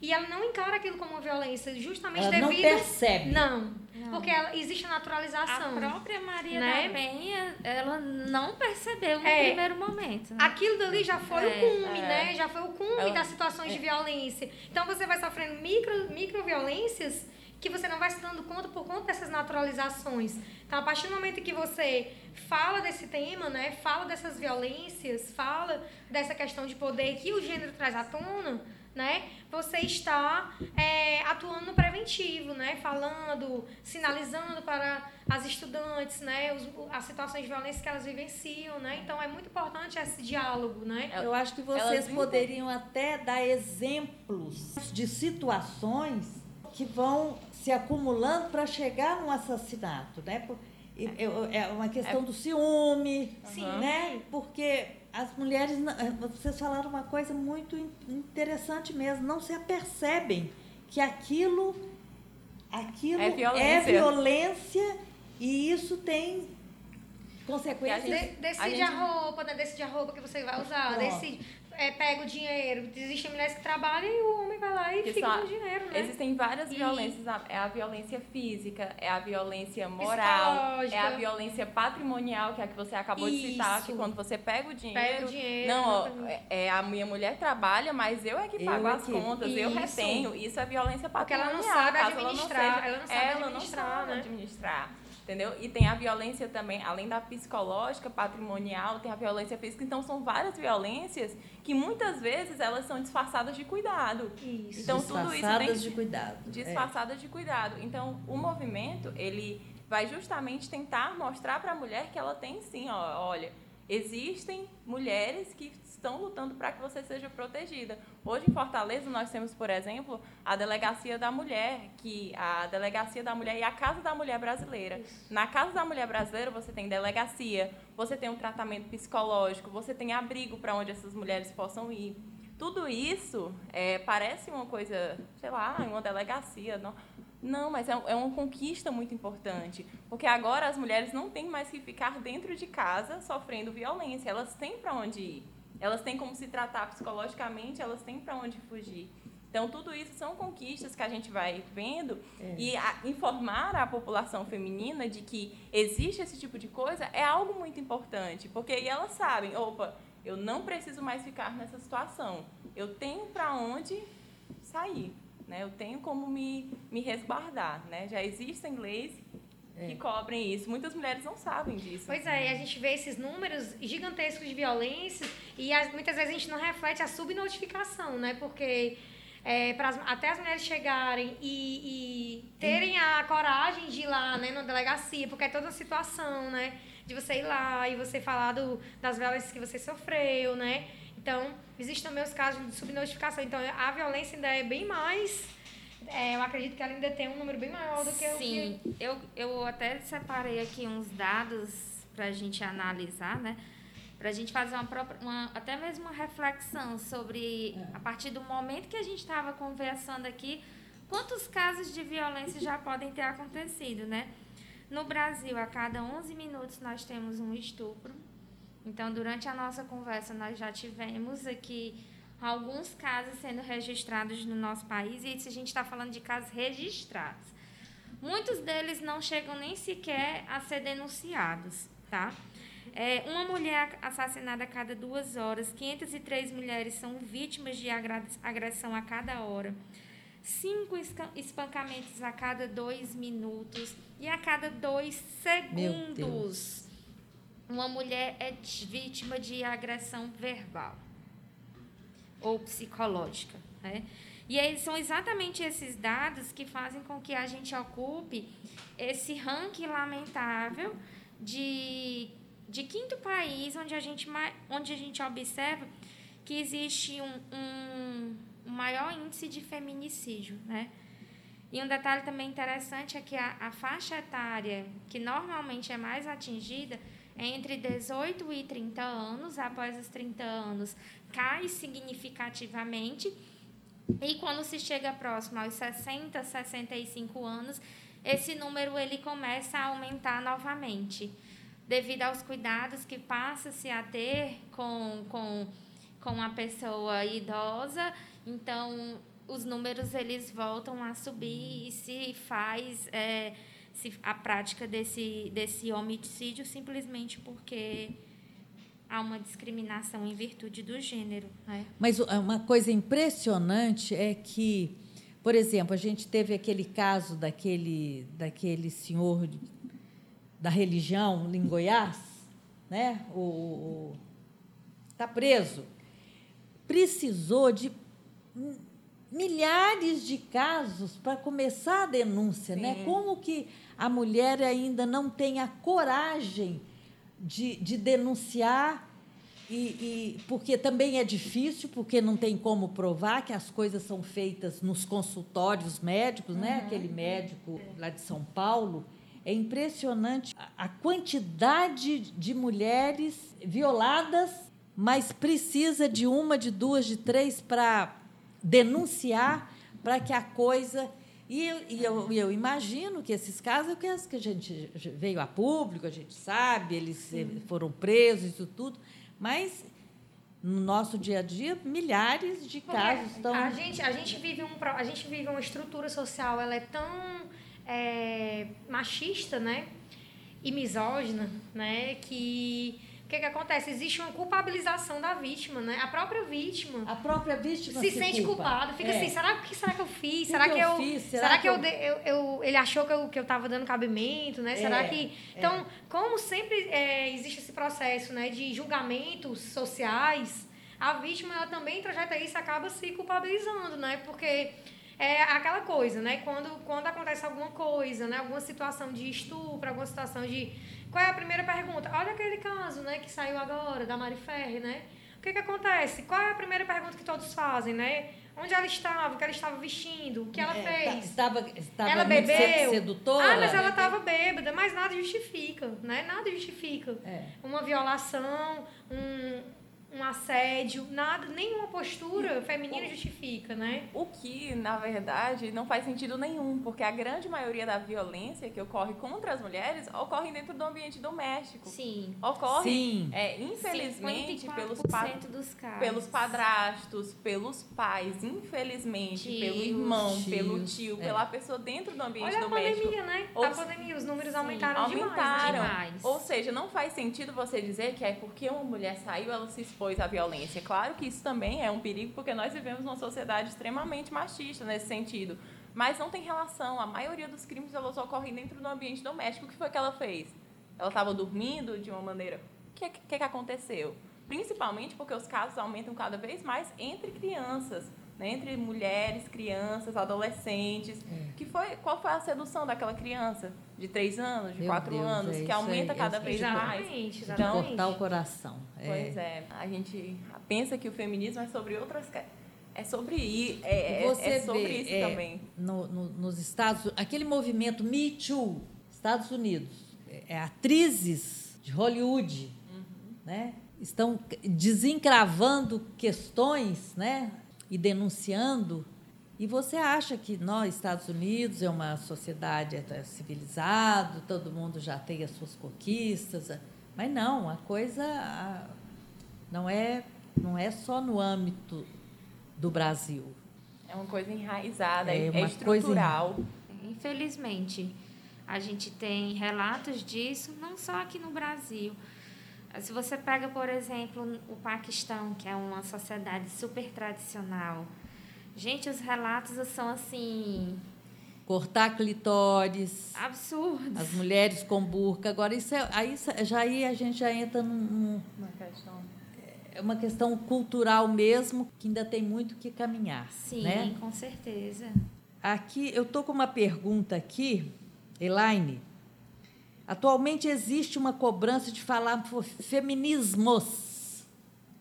e ela não encara aquilo como uma violência, justamente ela devido. Não percebe. Não. não. Porque ela, existe a naturalização. A própria Maria né? da Penha, ela não percebeu no é, primeiro momento. Né? Aquilo dali já foi é, o cume, é. né? Já foi o cume ela, das situações de é. violência. Então você vai sofrendo micro, micro violências que você não vai se dando conta por conta dessas naturalizações. Então, a partir do momento que você fala desse tema, né, fala dessas violências, fala dessa questão de poder que o gênero traz à tona, né, você está é, atuando no preventivo, né, falando, sinalizando para as estudantes, né, os, as situações de violência que elas vivenciam, né. Então, é muito importante esse diálogo, né. Eu acho que vocês poderiam até dar exemplos de situações que vão se acumulando para chegar no assassinato, né? É uma questão é. do ciúme, Sim. né? Porque as mulheres, eh, vocês falaram uma coisa muito interessante mesmo, não se apercebem que aquilo, aquilo é violência, é violência e isso tem consequências. De, decide a, gente... a roupa, né? decide a roupa que você vai usar, decide é, pega o dinheiro. Existem mulheres que trabalham e o homem vai lá e que fica com o dinheiro, né? Existem várias e... violências. É a violência física, é a violência moral, é a violência patrimonial, que é a que você acabou Isso. de citar, que quando você pega o dinheiro... Pega o dinheiro. Não, ó, é, é, a minha mulher trabalha, mas eu é que pago eu as contas, Isso. eu retenho. Isso é violência patrimonial. Porque ela não sabe administrar. Ela não, ela não sabe, ela administrar, não sabe né? administrar entendeu? E tem a violência também, além da psicológica, patrimonial, tem a violência física. Então, são várias violências que muitas vezes elas são disfarçadas de cuidado. Isso. Então, tudo isso tem de cuidado. É. Disfarçadas é. de cuidado. Então, o movimento, ele vai justamente tentar mostrar para a mulher que ela tem sim, ó, olha, existem mulheres que estão lutando para que você seja protegida. Hoje em Fortaleza nós temos, por exemplo, a Delegacia da Mulher, que a Delegacia da Mulher e a Casa da Mulher Brasileira. Isso. Na Casa da Mulher Brasileira você tem delegacia, você tem um tratamento psicológico, você tem abrigo para onde essas mulheres possam ir. Tudo isso é, parece uma coisa, sei lá, uma delegacia, não, não, mas é, é uma conquista muito importante, porque agora as mulheres não têm mais que ficar dentro de casa sofrendo violência, elas têm para onde ir. Elas têm como se tratar psicologicamente, elas têm para onde fugir. Então, tudo isso são conquistas que a gente vai vendo é. e a, informar a população feminina de que existe esse tipo de coisa é algo muito importante, porque aí elas sabem, opa, eu não preciso mais ficar nessa situação, eu tenho para onde sair, né? eu tenho como me, me resguardar. Né? Já existem leis é. que cobrem isso. Muitas mulheres não sabem disso. Pois é, a gente vê esses números gigantescos de violência e as, muitas vezes a gente não reflete a subnotificação, né? Porque é, até as mulheres chegarem e, e, terem a coragem de ir lá, né, na delegacia, porque é toda a situação, né? De você ir lá e você falar do, das violências que você sofreu, né? Então, existem também os casos de subnotificação. Então, a violência ainda é bem mais é, eu acredito que ela ainda tem um número bem maior do que Sim, o Sim, que... eu, eu até separei aqui uns dados para a gente analisar, né? Para a gente fazer uma, própria, uma até mesmo uma reflexão sobre, é. a partir do momento que a gente estava conversando aqui, quantos casos de violência já podem ter acontecido, né? No Brasil, a cada 11 minutos nós temos um estupro. Então, durante a nossa conversa, nós já tivemos aqui alguns casos sendo registrados no nosso país, e isso a gente está falando de casos registrados. Muitos deles não chegam nem sequer a ser denunciados, tá? É, uma mulher assassinada a cada duas horas, 503 mulheres são vítimas de agressão a cada hora, cinco espancamentos a cada dois minutos e a cada dois segundos. Uma mulher é vítima de agressão verbal ou psicológica. Né? E aí são exatamente esses dados que fazem com que a gente ocupe esse ranking lamentável de, de quinto país onde a gente, onde a gente observa que existe um, um, maior índice de feminicídio. Né? E um detalhe também interessante é que a, a faixa etária que normalmente é mais atingida entre 18 e 30 anos. Após os 30 anos, cai significativamente E quando se chega próximo aos 60, 65 anos, esse número ele começa a aumentar novamente, devido aos cuidados que passa-se a ter com, com, com a pessoa idosa. Então, os números eles voltam a subir e se faz é, a prática desse, desse homicídio simplesmente porque há uma discriminação em virtude do gênero. Né? Mas uma coisa impressionante é que, por exemplo, a gente teve aquele caso daquele, daquele senhor da religião em Goiás, né? o está preso. Precisou de milhares de casos para começar a denúncia, né? Sim. né? Como que a mulher ainda não tem a coragem de, de denunciar e, e, porque também é difícil, porque não tem como provar que as coisas são feitas nos consultórios médicos, né? uhum. né? Aquele médico lá de São Paulo. É impressionante a quantidade de mulheres violadas, mas precisa de uma, de duas, de três para denunciar para que a coisa. E, eu, e eu, eu, imagino que esses casos, que a gente veio a público, a gente sabe, eles Sim. foram presos, isso tudo, mas no nosso dia a dia, milhares de Porque casos estão. A gente, a, gente vive um, a gente vive uma estrutura social, ela é tão é, machista, né? E misógina, né? Que o que, que acontece? Existe uma culpabilização da vítima, né? A própria vítima. A própria vítima se, se sente culpa. culpada. Fica é. assim, será que será que eu fiz? Que será que, eu, fiz? Será, será que, que eu, eu, eu, ele achou que eu que eu estava dando cabimento, né? É. Será que então, é. como sempre é, existe esse processo, né, de julgamentos sociais, a vítima ela também trajeta isso acaba se culpabilizando, né? Porque é aquela coisa, né? Quando, quando acontece alguma coisa, né? Alguma situação de estupro, alguma situação de qual é a primeira pergunta? Olha aquele caso, né, que saiu agora, da Mari Ferri, né? O que que acontece? Qual é a primeira pergunta que todos fazem, né? Onde ela estava, o que ela estava vestindo, o que ela é, tá, fez. Estava, estava ela bebeu. sedutora. Ah, mas ela estava bêbada, mas nada justifica, né? Nada justifica. É. Uma violação, um, um assédio, nada, nenhuma postura feminina o, justifica, né? O que, na verdade, não faz sentido nenhum, porque a grande maioria da violência que ocorre contra as mulheres ocorre dentro do ambiente doméstico. Sim. Ocorre, Sim. É, infelizmente, pelos, pa dos casos. pelos padrastos, pelos pais, infelizmente, Tios, pelo irmão, tios, pelo tio, é. pela pessoa dentro do ambiente Olha doméstico. Olha a pandemia, né? Ou, a pandemia, os números sim, aumentaram, aumentaram demais, demais. Ou seja, não faz sentido você dizer que é porque uma mulher saiu, ela se expôs à violência. Claro que isso também é um perigo, porque nós vivemos numa sociedade extremamente machista nesse sentido. Mas não tem relação. A maioria dos crimes elas ocorrem dentro do ambiente doméstico. O que foi que ela fez? Ela estava dormindo de uma maneira. O que, que, que aconteceu? Principalmente porque os casos aumentam cada vez mais entre crianças né, entre mulheres, crianças, adolescentes. É. Que foi, qual foi a sedução daquela criança de três anos, de Meu quatro Deus, anos, é que aumenta aí, cada vez mais. Exatamente, então, cortar o coração. Pois é. a gente pensa que o feminismo é sobre outras é sobre, é, é, Você é sobre vê, isso é, também. No, no, nos Estados aquele movimento Me Too, Estados Unidos, é, atrizes de Hollywood, uhum. né, estão desencravando questões, né, e denunciando. E você acha que nós, Estados Unidos, é uma sociedade é civilizada, todo mundo já tem as suas conquistas, mas não, a coisa não é, não é só no âmbito do Brasil. É uma coisa enraizada, é, é estrutural. Coisa... Infelizmente, a gente tem relatos disso, não só aqui no Brasil, se você pega, por exemplo, o Paquistão, que é uma sociedade super tradicional, gente, os relatos são assim. Cortar clitóris. Absurdo. As mulheres com burca. Agora, isso é, aí, já aí a gente já entra num. Uma questão. É uma questão cultural mesmo, que ainda tem muito que caminhar. Sim, né? com certeza. Aqui, eu estou com uma pergunta aqui, Elaine. Atualmente existe uma cobrança de falar feminismos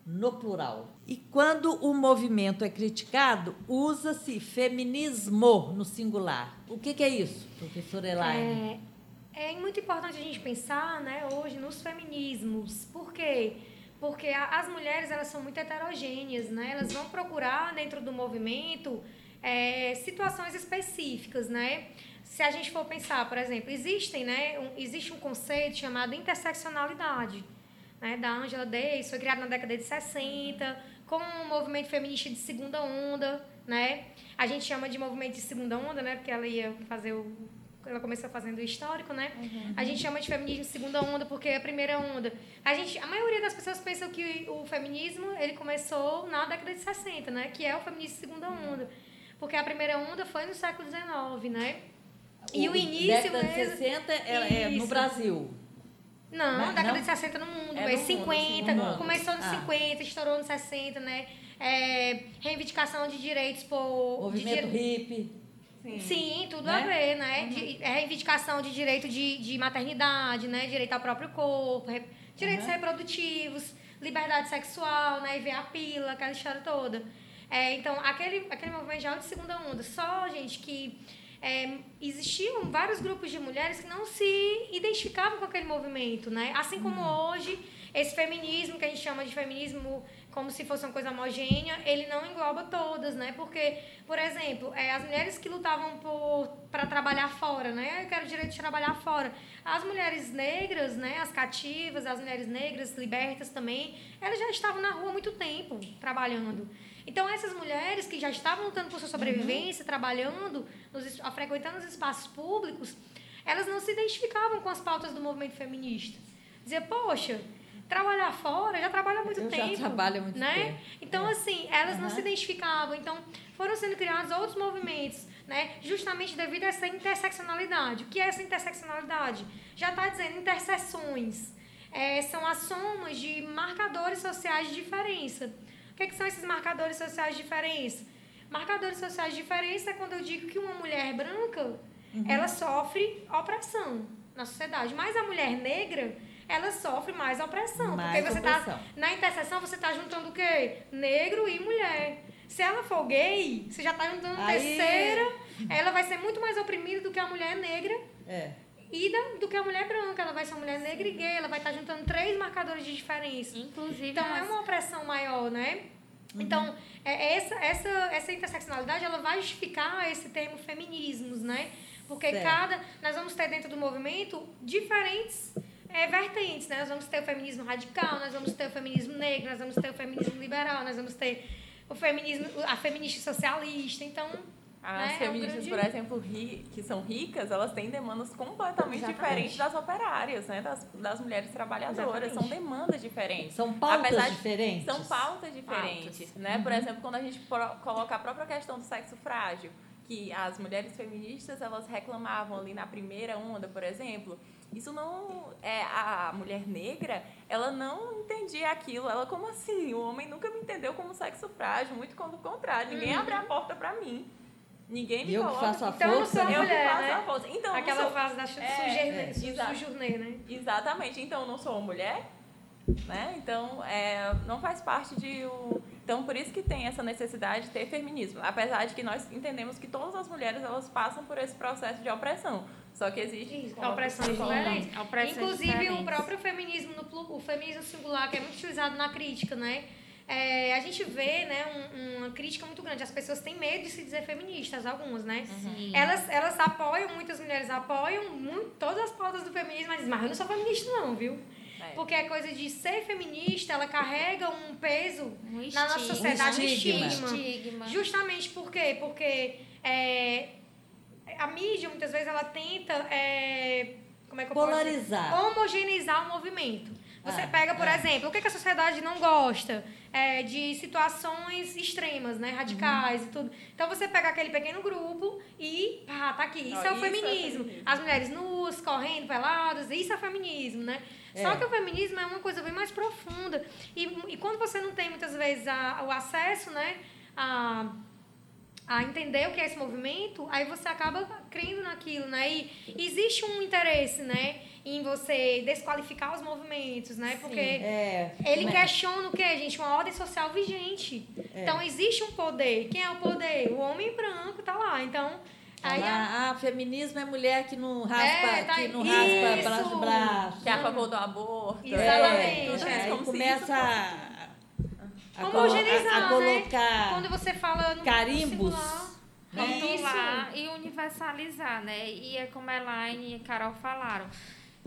no plural. E quando o movimento é criticado, usa-se feminismo no singular. O que, que é isso, professora Elaine? É, é muito importante a gente pensar né, hoje nos feminismos. Por quê? porque a, as mulheres elas são muito heterogêneas, né? Elas vão procurar dentro do movimento é, situações específicas, né? Se a gente for pensar, por exemplo, existem, né? Um, existe um conceito chamado interseccionalidade, né? Da Angela Davis, foi criado na década de 60, com o movimento feminista de segunda onda, né? A gente chama de movimento de segunda onda, né? Porque ela ia fazer o ela começou fazendo o histórico, né? Uhum. A gente chama de feminismo de segunda onda porque é a primeira onda. A gente, a maioria das pessoas pensam que o feminismo ele começou na década de 60, né? Que é o feminismo de segunda onda, porque a primeira onda foi no século XIX, né? E o, o início década de 60 é, é no Brasil. Não, Mas, década não? de 60 no mundo, é, no 50, mundo, começou nos ah. 50, estourou nos 60, né? É, reivindicação de direitos por. Movimento de, hippie. Sim, Sim tudo né? a ver, né? Uhum. De, é reivindicação de direito de, de maternidade, né? Direito ao próprio corpo, re, direitos uhum. reprodutivos, liberdade sexual, né? E ver a pílula, aquela história toda. É, então, aquele, aquele movimento já é de segunda onda. Só, gente, que é, existiam vários grupos de mulheres que não se identificavam com aquele movimento, né? Assim como uhum. hoje, esse feminismo, que a gente chama de feminismo como se fosse uma coisa homogênea, ele não engloba todas, né? Porque, por exemplo, é, as mulheres que lutavam para trabalhar fora, né? Eu quero direito de trabalhar fora. As mulheres negras, né? As cativas, as mulheres negras libertas também, elas já estavam na rua há muito tempo trabalhando. Então, essas mulheres que já estavam lutando por sua sobrevivência, uhum. trabalhando, nos, frequentando os espaços públicos, elas não se identificavam com as pautas do movimento feminista. Dizia, poxa, trabalhar fora já trabalha há muito eu tempo. Já trabalha muito né? tempo. Então, é. assim, elas uhum. não se identificavam. Então, foram sendo criados outros movimentos, né? Justamente devido a essa interseccionalidade. O que é essa interseccionalidade? Já está dizendo interseções. É, são as somas de marcadores sociais de diferença. O que, é que são esses marcadores sociais de diferença? Marcadores sociais de diferença é quando eu digo que uma mulher branca uhum. ela sofre opressão na sociedade, mas a mulher negra ela sofre mais opressão. Mais porque você tá opressão. tá na interseção, você tá juntando o quê? Negro e mulher. Se ela for gay, você já tá juntando Aí... terceira, ela vai ser muito mais oprimida do que a mulher negra. É. E da, do que a mulher branca, ela vai ser uma mulher negra e gay, ela vai estar tá juntando três marcadores de diferença. Inclusive. Então é uma opressão maior, né? Uhum. Então, é, é, essa, essa, essa interseccionalidade ela vai justificar esse termo feminismos, né? Porque certo. cada. Nós vamos ter dentro do movimento diferentes é, vertentes, né? Nós vamos ter o feminismo radical, nós vamos ter o feminismo negro, nós vamos ter o feminismo liberal, nós vamos ter o feminismo, a feminista socialista, então... As né, feministas, é um grande... por exemplo, ri, que são ricas, elas têm demandas completamente Exatamente. diferentes das operárias, né? Das, das mulheres trabalhadoras. Exatamente. São demandas diferentes. São pautas Apesar diferentes. são pautas diferentes, pautas. né? Uhum. Por exemplo, quando a gente coloca a própria questão do sexo frágil, que as mulheres feministas, elas reclamavam ali na primeira onda, por exemplo, isso não é a mulher negra, ela não entendia aquilo. Ela como assim? O homem nunca me entendeu como sexo frágil, muito pelo contrário. Ninguém uhum. abre a porta para mim. Ninguém me eu coloca. faço a então, força. Eu, eu mulher, faço né? a força. Então, Aquela sou... fase da é, é, né? Exatamente. Então, eu não sou uma mulher, né? Então, é, não faz parte de... O... Então, por isso que tem essa necessidade de ter feminismo. Apesar de que nós entendemos que todas as mulheres, elas passam por esse processo de opressão. Só que existe Isso, opressões diferentes. Inclusive, diferentes. o próprio feminismo, no, o feminismo singular, que é muito utilizado na crítica, né? É, a gente vê né, um, uma crítica muito grande. As pessoas têm medo de se dizer feministas, algumas, né? Uhum. Elas, elas apoiam, muitas mulheres apoiam muito, todas as pautas do feminismo, mas, mas eu não sou feminista, não, viu? É. Porque a coisa de ser feminista, ela carrega um peso um na nossa sociedade, um estigma. estigma. Justamente por quê? Porque é, a mídia, muitas vezes, ela tenta. É, como é que eu Polarizar. Posso homogeneizar o movimento. Você ah, pega, por ah. exemplo, o que, que a sociedade não gosta? É, de situações extremas, né? Radicais uhum. e tudo. Então você pega aquele pequeno grupo e pá, tá aqui. Isso, oh, é, o isso feminismo. é o feminismo. As mulheres nuas, correndo, peladas, isso é feminismo, né? É. Só que o feminismo é uma coisa bem mais profunda. E, e quando você não tem, muitas vezes, a, o acesso, né? A, a entender o que é esse movimento, aí você acaba crendo naquilo, né? E existe um interesse, né? Em você desqualificar os movimentos, né? Porque Sim, é, ele mas... questiona o que, gente? Uma ordem social vigente. É. Então, existe um poder. Quem é o poder? O homem branco tá lá. Então, Aí, ah, feminismo é mulher que não raspa, É, tá- que não Isso! raspa braço de braço. Que é a favor do aborto. Exatamente. Isso, Aí como se começa isso a, a, Homogeneizar, a, a né? colocar Quando você fala no carimbos. Singular, rotular e universalizar, né? E é como a Elaine e a Carol falaram.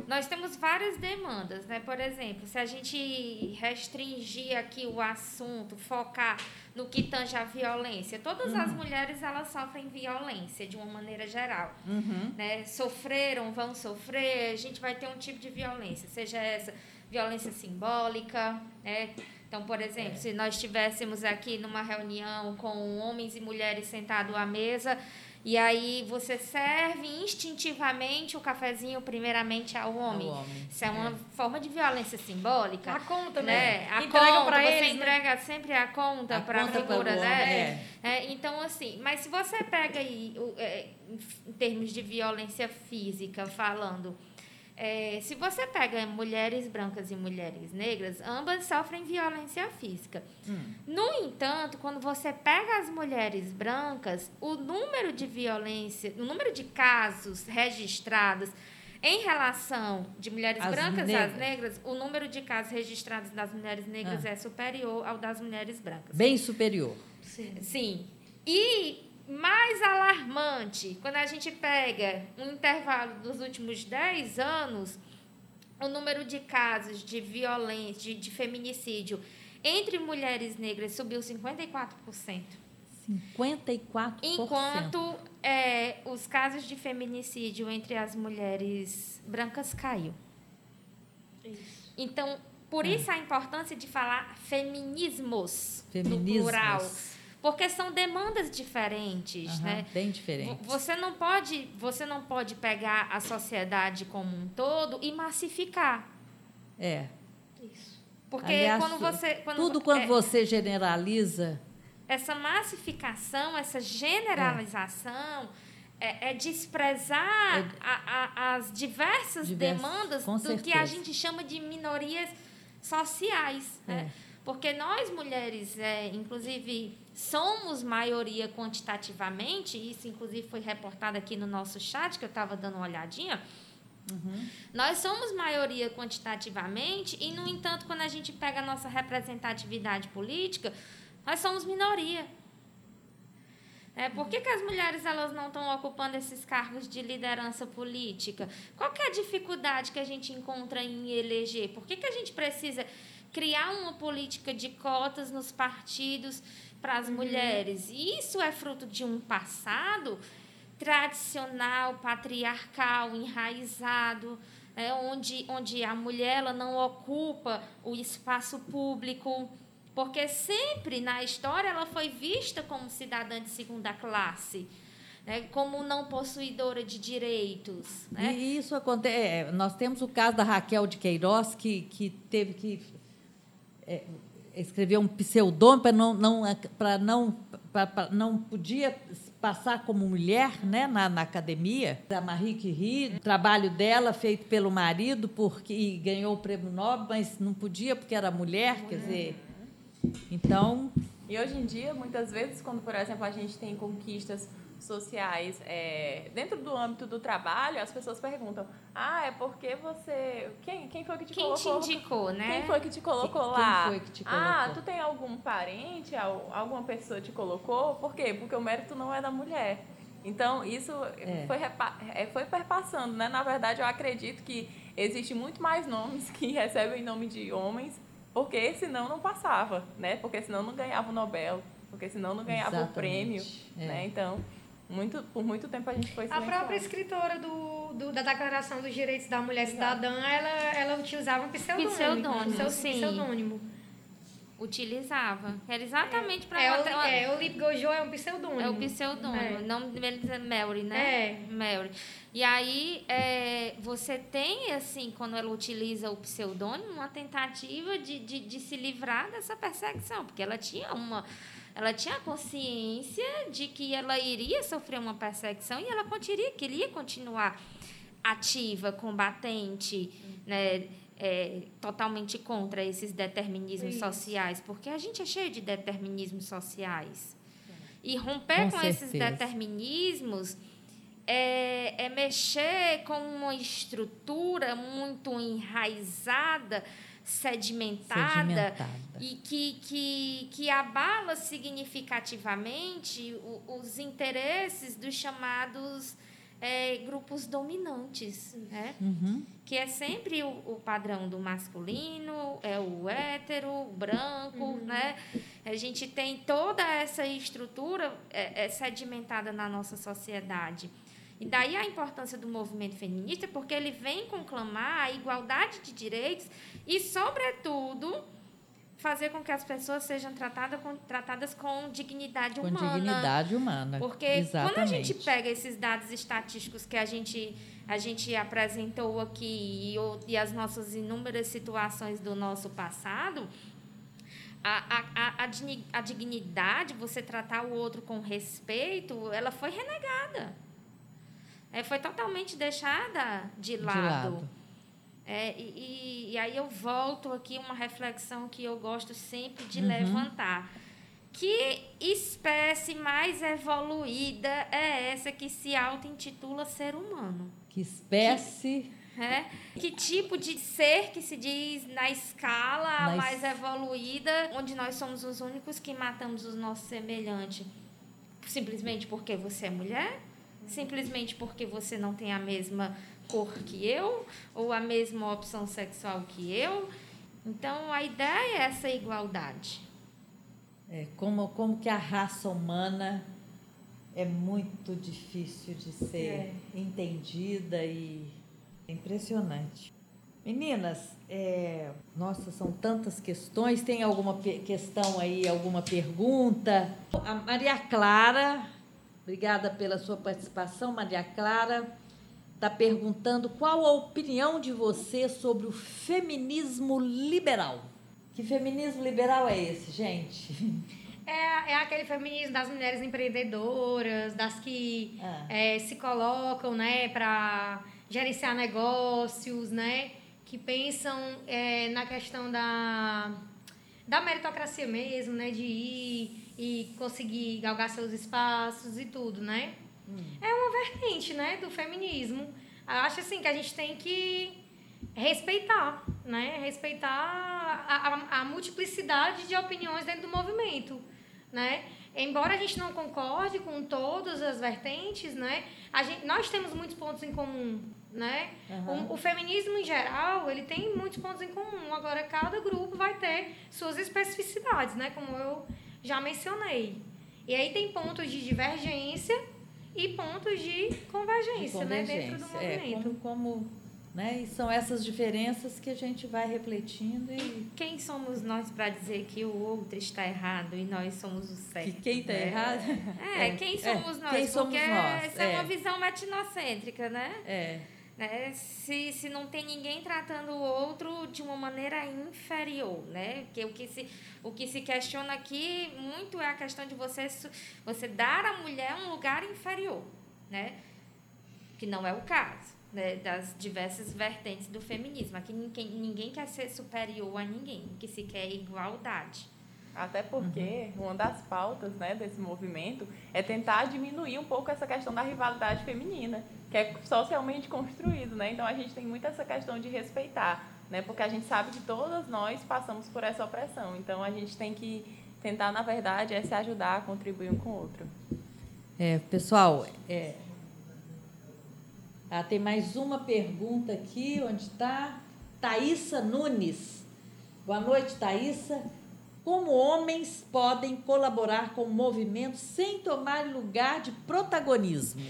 Nós temos várias demandas, né? Por exemplo, se a gente restringir aqui o assunto, focar no que tange a violência, todas as mulheres elas sofrem violência de uma maneira geral, Uhum. né? Sofreram, vão sofrer, a gente vai ter um tipo de violência, seja essa violência simbólica, né? Então, por exemplo, se nós estivéssemos aqui numa reunião com homens e mulheres sentados à mesa, e aí você serve instintivamente o cafezinho primeiramente ao homem. Ao homem, Isso é uma forma de violência simbólica. A conta, né? né? A Entrega conta, pra você eles, né? entrega sempre a conta para a conta figura, o né? homem, É, então, assim, mas se você pega aí, é, em termos de violência física, falando, é, se você pega mulheres brancas e mulheres negras, ambas sofrem violência física. No entanto, quando você pega as mulheres brancas, o número de violência, o número de casos registrados em relação de mulheres As brancas negras. às negras, o número de casos registrados das mulheres negras Ah. é superior ao das mulheres brancas. Bem superior. Sim. E mais alarmante, quando a gente pega um intervalo dos últimos 10 anos, o número de casos de violência, de, de feminicídio entre mulheres negras subiu 54%. 54%. Enquanto é, os casos de feminicídio entre as mulheres brancas caiu. Então, por isso a importância de falar feminismos, no Feminismos. plural. Porque são demandas diferentes, Aham, né? Bem diferente. Vo- Você não pode, você não pode pegar a sociedade como um todo e massificar. É. Porque Aliás, quando você. Quando, Tudo quando é, você generaliza, Essa massificação, essa generalização é, é desprezar a- a- as diversas, Diversas, demandas do que a certeza. gente chama de minorias sociais. né? Porque nós, mulheres, é, inclusive, somos maioria quantitativamente, isso, inclusive, foi reportado aqui no nosso chat, que eu estava dando uma olhadinha. Nós somos maioria quantitativamente e, no entanto, quando a gente pega a nossa representatividade política, nós somos minoria. É, por que, que as mulheres elas não estão ocupando esses cargos de liderança política? Qual que é a dificuldade que a gente encontra em eleger? Por que, que a gente precisa criar uma política de cotas nos partidos para as mulheres? E isso é fruto de um passado tradicional, patriarcal, enraizado, né, onde, onde a mulher ela não ocupa o espaço público, porque sempre na história ela foi vista como cidadã de segunda classe, né, como não possuidora de direitos. Né? E isso acontece. nós temos o caso da Raquel de Queiroz, que, que teve que é, escrever um pseudônimo para não, não, para não, pra, pra- não podia passar como mulher né, na, na academia. A Marie Curie, o trabalho dela feito pelo marido, porque e ganhou o prêmio Nobel, mas não podia porque era mulher, quer dizer. Então, E hoje em dia, muitas vezes, quando, por exemplo, a gente tem conquistas sociais é, dentro do âmbito do trabalho, as pessoas perguntam: Ah, é porque você. Quem, quem foi que te Quem te colocou? indicou, né? Quem foi que te colocou Quem lá? foi que te Ah, colocou? tu tem algum parente, al- alguma pessoa te colocou? Por quê? Porque o mérito não é da mulher. Então, isso É. foi, é, foi perpassando, né? Na verdade, eu acredito que existe muito mais nomes que recebem nome de homens, porque senão não passava, né? Porque senão não ganhava o Nobel, porque senão não ganhava Exatamente. o prêmio, É. né? Então, muito, por muito tempo a gente foi A própria escritora do, do- da Declaração dos Direitos da Mulher Cidadã, ela, ela utilizava um pseudônimo. Pseudônimo, Seu- sim. pseudônimo. Utilizava. Era exatamente para É, o, é, o Lip Gojo é um pseudônimo. É o pseudônimo. É. O nome dele é Mary, né? É. Mary. E aí, é, você tem, assim, quando ela utiliza o pseudônimo, uma tentativa de, de, de se livrar dessa perseguição, porque ela tinha uma. Ela tinha consciência de que ela iria sofrer uma perseguição e ela queria, queria continuar ativa, combatente, né? é, totalmente contra esses determinismos Isso. sociais, porque a gente é cheio de determinismos sociais. E romper Com com, esses determinismos é, é mexer com uma estrutura muito enraizada, sedimentada, Sedimentada. e que, que, que abala significativamente o- os interesses dos chamados é, grupos dominantes, né? Uhum. que é sempre o, o padrão do masculino, é o hétero, o branco, né? A gente tem toda essa estrutura é, é, sedimentada na nossa sociedade. E daí a importância do movimento feminista, porque ele vem conclamar a igualdade de direitos e, sobretudo, fazer com que as pessoas sejam tratadas com, tratadas com dignidade Com humana. dignidade humana. Porque Exatamente. quando a gente pega esses dados estatísticos que a gente, a gente apresentou aqui e, e as nossas inúmeras situações do nosso passado, a, a, a, a dignidade, você tratar o outro com respeito, ela foi renegada. É, foi totalmente deixada de De lado. lado. É, e, e- aí eu volto aqui uma reflexão que eu gosto sempre de Uhum. levantar. Que espécie mais evoluída é essa que se auto-intitula ser humano? Que espécie. É? Que tipo de ser que se diz na escala mais evoluída, onde nós somos os únicos que matamos os nossos semelhantes? Simplesmente porque você é mulher? Simplesmente porque você não tem a mesma cor que eu? Ou a mesma opção sexual que eu? Então, a ideia é essa igualdade. É, como, como que a raça humana é muito difícil de ser É. entendida e é impressionante. Meninas, é, nossa, são tantas questões. Tem alguma questão aí, alguma pergunta? A Maria Clara, obrigada pela sua participação, Maria Clara, está perguntando qual a opinião de você sobre o feminismo liberal. Que feminismo liberal é esse, gente? É, é aquele feminismo das mulheres empreendedoras, das que Ah. é, se colocam, né, para gerenciar negócios, né, que pensam é, na questão da, da meritocracia mesmo, né, de ir e conseguir galgar seus espaços e tudo, né. É uma vertente, né, do feminismo. Eu acho assim que a gente tem que respeitar, né, respeitar a, a, a multiplicidade de opiniões dentro do movimento, né. Embora a gente não concorde com todas as vertentes, né, a gente, nós temos muitos pontos em comum, né. Aham. O, o feminismo em geral ele tem muitos pontos em comum. Agora cada grupo vai ter suas especificidades, né, como eu já mencionei. E aí tem pontos de divergência e pontos de convergência, de né, dentro do convergência. É, movimento. como, como, né? E são essas diferenças que a gente vai refletindo e Quem somos nós para dizer que o outro está errado e nós somos o certo? que quem está né? errado É, É, quem é, somos nós? quem somos Porque nós, essa é. é. uma visão etnocêntrica, né? é né? Se, se não tem ninguém tratando o outro de uma maneira inferior, né? Porque o que se, o que se questiona aqui muito é a questão de você, você dar à mulher um lugar inferior, né? Que não é o caso. Né, das diversas vertentes do feminismo. Aqui ninguém, ninguém quer ser superior a ninguém, o que se quer é igualdade. Até porque uma das pautas né, desse movimento é tentar diminuir um pouco essa questão da rivalidade feminina, que é socialmente construído. Né? Então a gente tem muito essa questão de respeitar, né? porque a gente sabe que todas nós passamos por essa opressão. Então a gente tem que tentar, na verdade, é se ajudar, contribuir um com o outro. É, pessoal, é... ah, tem mais uma pergunta aqui, onde está? Thaísa Nunes. Boa noite, Thaísa. Como homens podem colaborar com o movimento sem tomar lugar de protagonismo?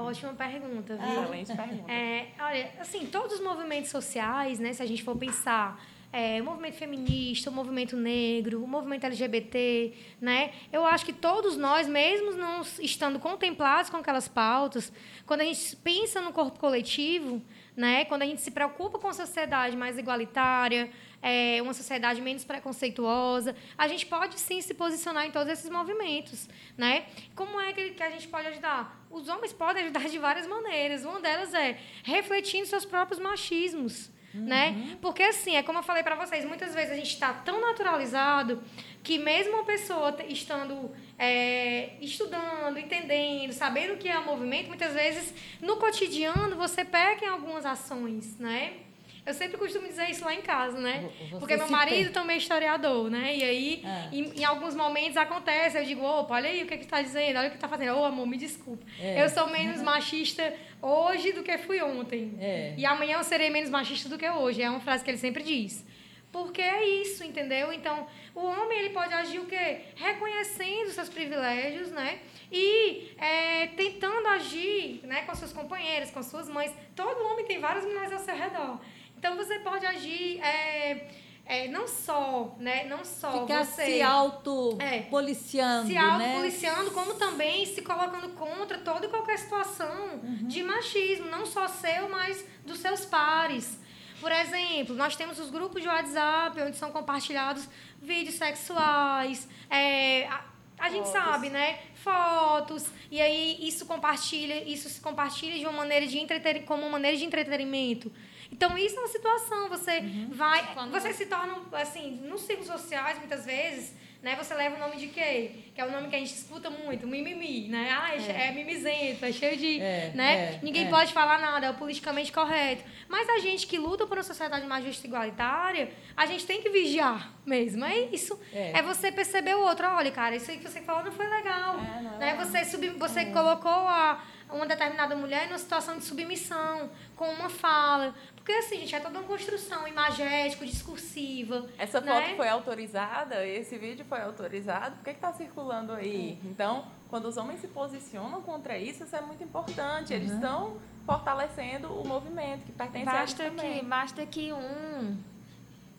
Ótima pergunta, viu? Excelente pergunta. É, olha, assim, todos os movimentos sociais, né, se a gente for pensar, é, o movimento feminista, o movimento negro, o movimento LGBT, né, eu acho que todos nós, mesmo não estando contemplados com aquelas pautas, quando a gente pensa no corpo coletivo, né, quando a gente se preocupa com a sociedade mais igualitária, é, uma sociedade menos preconceituosa, a gente pode sim se posicionar em todos esses movimentos, né? Como é que a gente pode ajudar? Os homens podem ajudar de várias maneiras. Uma delas é refletindo seus próprios machismos, né? Porque assim, é como eu falei para vocês, muitas vezes a gente está tão naturalizado que mesmo uma pessoa estando é, estudando, entendendo, sabendo o que é o movimento, muitas vezes no cotidiano você peca em algumas ações, né? Eu sempre costumo dizer isso lá em casa, né? Você Porque meu marido tem. também é historiador, né? E aí, Ah. em, em alguns momentos acontece, eu digo, opa, olha aí o que que está dizendo, olha o que está fazendo. Ô, amor, me desculpa. É. Eu sou menos machista hoje do que fui ontem. É. E amanhã eu serei menos machista do que hoje. É uma frase que ele sempre diz. Porque é isso, entendeu? Então, o homem ele pode agir o quê? Reconhecendo seus privilégios, né? E é, tentando agir né, com seus companheiros, com suas mães. Todo homem tem várias mulheres ao seu redor. Então, você pode agir é, é, não só, né? Não só Ficar você se auto-policiando, se né? autopoliciando, como também se colocando contra toda e qualquer situação Uhum. de machismo, não só seu, mas dos seus pares. Por exemplo, nós temos os grupos de WhatsApp, onde são compartilhados vídeos sexuais, é, a, a gente Fotos. sabe, né? Fotos, e aí isso compartilha, isso se compartilha de uma maneira de entreter, como uma maneira de entretenimento. Então, isso é uma situação, você Uhum. vai. Quando Você se torna, assim, nos círculos sociais, muitas vezes, né? Você leva o nome de quê? Que é o nome que a gente escuta muito, mimimi, né? Ah, é, é mimizento, é cheio de. É, né? é, Ninguém é. pode falar nada, é o politicamente correto. Mas a gente que luta por uma sociedade mais justa e igualitária, a gente tem que vigiar mesmo. É isso. É. É, você perceber o outro. Olha, cara, isso aí que você falou não foi legal. É, não é né? Você, sub, você colocou a, uma determinada mulher numa situação de submissão, com uma fala. Porque assim, gente, é toda uma construção imagética, discursiva. Essa né? foto foi autorizada, esse vídeo foi autorizado, por que está circulando aí? Então, quando os homens se posicionam contra isso, isso é muito importante. Eles Uhum. estão fortalecendo o movimento que pertence a eles Basta também. que, basta que um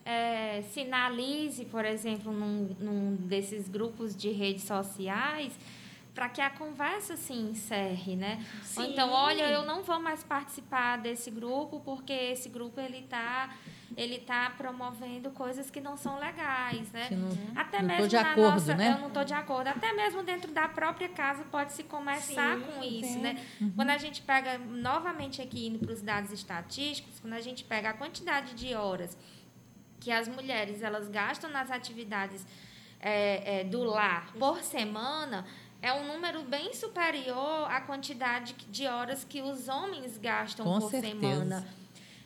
é, sinalize, por exemplo, num, num desses grupos de redes sociais, para que a conversa se encerre, né? Ou Sim. então, olha, eu não vou mais participar desse grupo porque esse grupo ele está ele tá promovendo coisas que não são legais, né? Não- Até não mesmo de na acordo, nossa, né? eu não estou de acordo. Até mesmo dentro da própria casa pode se começar Sim, com isso, sim. né? Quando a gente pega novamente aqui indo para os dados estatísticos, quando a gente pega a quantidade de horas que as mulheres elas gastam nas atividades é, é, do lar por semana é um número bem superior à quantidade de horas que os homens gastam Com por certeza. semana.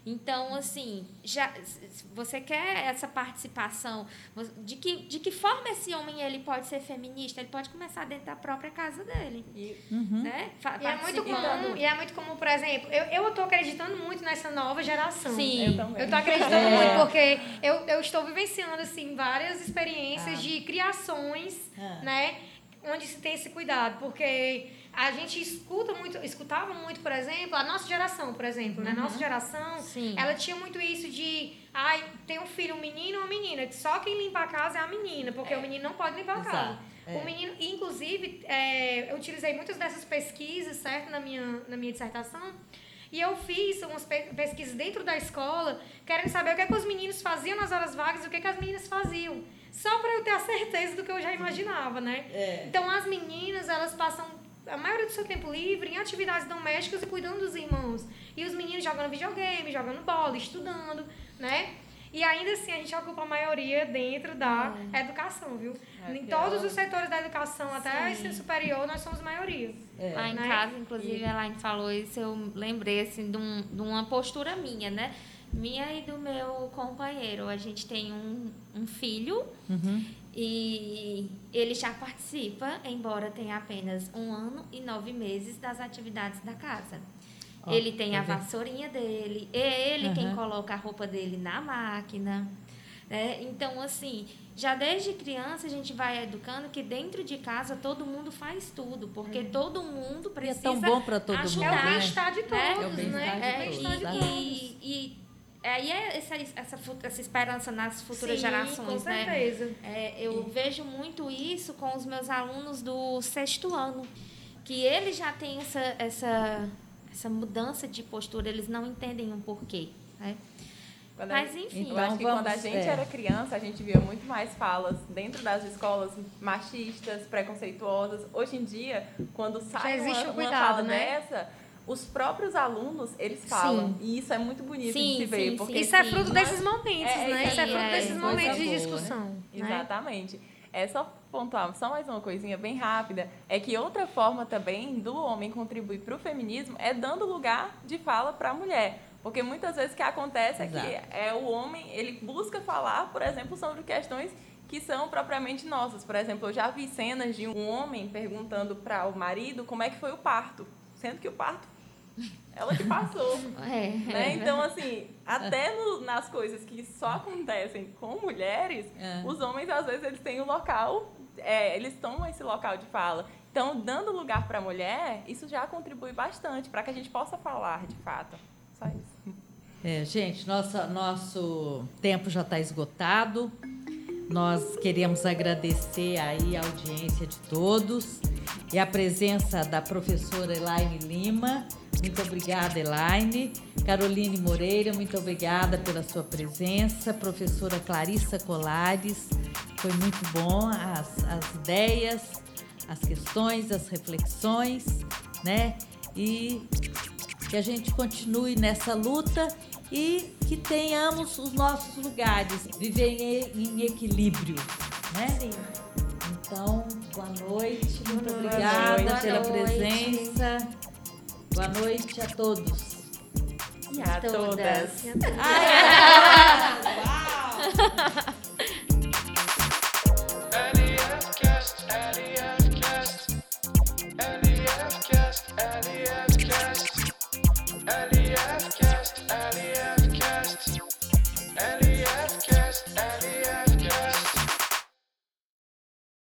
Então, assim, já, se você quer essa participação, de que, de que forma esse homem ele pode ser feminista? Ele pode começar dentro da própria casa dele. E Uhum. Né? E é muito comum, e é muito comum, por exemplo, eu, eu tô acreditando muito nessa nova geração. Sim. eu também. Eu tô acreditando É. muito, porque eu, eu estou vivenciando, assim, várias experiências Ah. de criações, Ah. né? Onde se tem esse cuidado, porque a gente escuta muito, escutava muito, por exemplo, a nossa geração, por exemplo, né? Nossa geração, Sim. ela tinha muito isso de, ai, tem um filho, um menino ou uma menina, só quem limpa a casa é a menina, porque o menino não pode limpar a Exato, casa. é. O menino, inclusive, é, eu utilizei muitas dessas pesquisas, certo, na minha, na minha dissertação, e eu fiz umas pe- pesquisas dentro da escola, querendo saber o que, é que os meninos faziam nas horas vagas e o que, é que as meninas faziam. Só para eu ter a certeza do que eu já imaginava, né? É. Então, as meninas, elas passam a maioria do seu tempo livre em atividades domésticas e cuidando dos irmãos. E os meninos jogando videogame, jogando bola, estudando, né? E ainda assim, a gente ocupa a maioria dentro da educação, viu? É, em todos os setores da educação, até a ensino superior, nós somos maioria. É. Lá em né? casa, inclusive, a Elaine falou isso, eu lembrei assim, de, um, de uma postura minha, né? Minha e do meu companheiro. A gente tem um, um filho Uhum. e ele já participa, embora tenha apenas um ano e nove meses das atividades da casa. Ó, ele tem a vassourinha dele, é ele quem Aham. coloca a roupa dele na máquina. né? Então, assim, já desde criança a gente vai educando que dentro de casa todo mundo faz tudo, porque todo mundo E é precisa tão bom para todo ajudar. É o mundo, né? bem-estar de todos, né? É o bem-estar né? de É o todos, de. E, e aí é essa, essa, essa esperança nas futuras Sim, gerações, com né? certeza. É, eu vejo muito isso com os meus alunos do sexto ano, que eles já têm essa, essa, essa mudança de postura, eles não entendem o porquê. Né? Quando Mas, enfim. eu acho que Então, quando a gente é. era criança, a gente via muito mais falas dentro das escolas machistas, preconceituosas. Hoje em dia, quando sai uma, uma cuidado, fala né? dessa, os próprios alunos, eles falam. Sim. E isso é muito bonito sim, de se ver. Sim, porque, isso é fruto desses momentos, é, né? Isso é fruto desses é, momentos de discussão. Né? Exatamente. É só pontuar, só mais uma coisinha bem rápida, é que outra forma também do homem contribuir para o feminismo é dando lugar de fala para a mulher. Porque muitas vezes o que acontece Exato. é que é o homem, ele busca falar, por exemplo, sobre questões que são propriamente nossas. Por exemplo, eu já vi cenas de um homem perguntando para o marido como é que foi o parto, sendo que o parto ela que passou. É, né? É então, assim, até no, nas coisas que só acontecem com mulheres, é. os homens, às vezes, eles têm o um local, é, eles tomam esse local de fala. Então, dando lugar para a mulher, isso já contribui bastante para que a gente possa falar, de fato. Só isso. É, gente, nossa, nosso tempo já está esgotado. Nós queremos agradecer aí a audiência de todos e a presença da professora Elaine Lima. Muito obrigada, Elaine. Caroline Moreira, muito obrigada pela sua presença. Professora Clarissa Colares, foi muito bom as, as ideias, as questões, as reflexões, né? E que a gente continue nessa luta e que tenhamos os nossos lugares, viver em, equilíbrio, né? Sim. Então, boa noite, muito boa obrigada noite. pela boa presença. Noite. Boa noite a todos. E a, a todas. todas. É. Uau!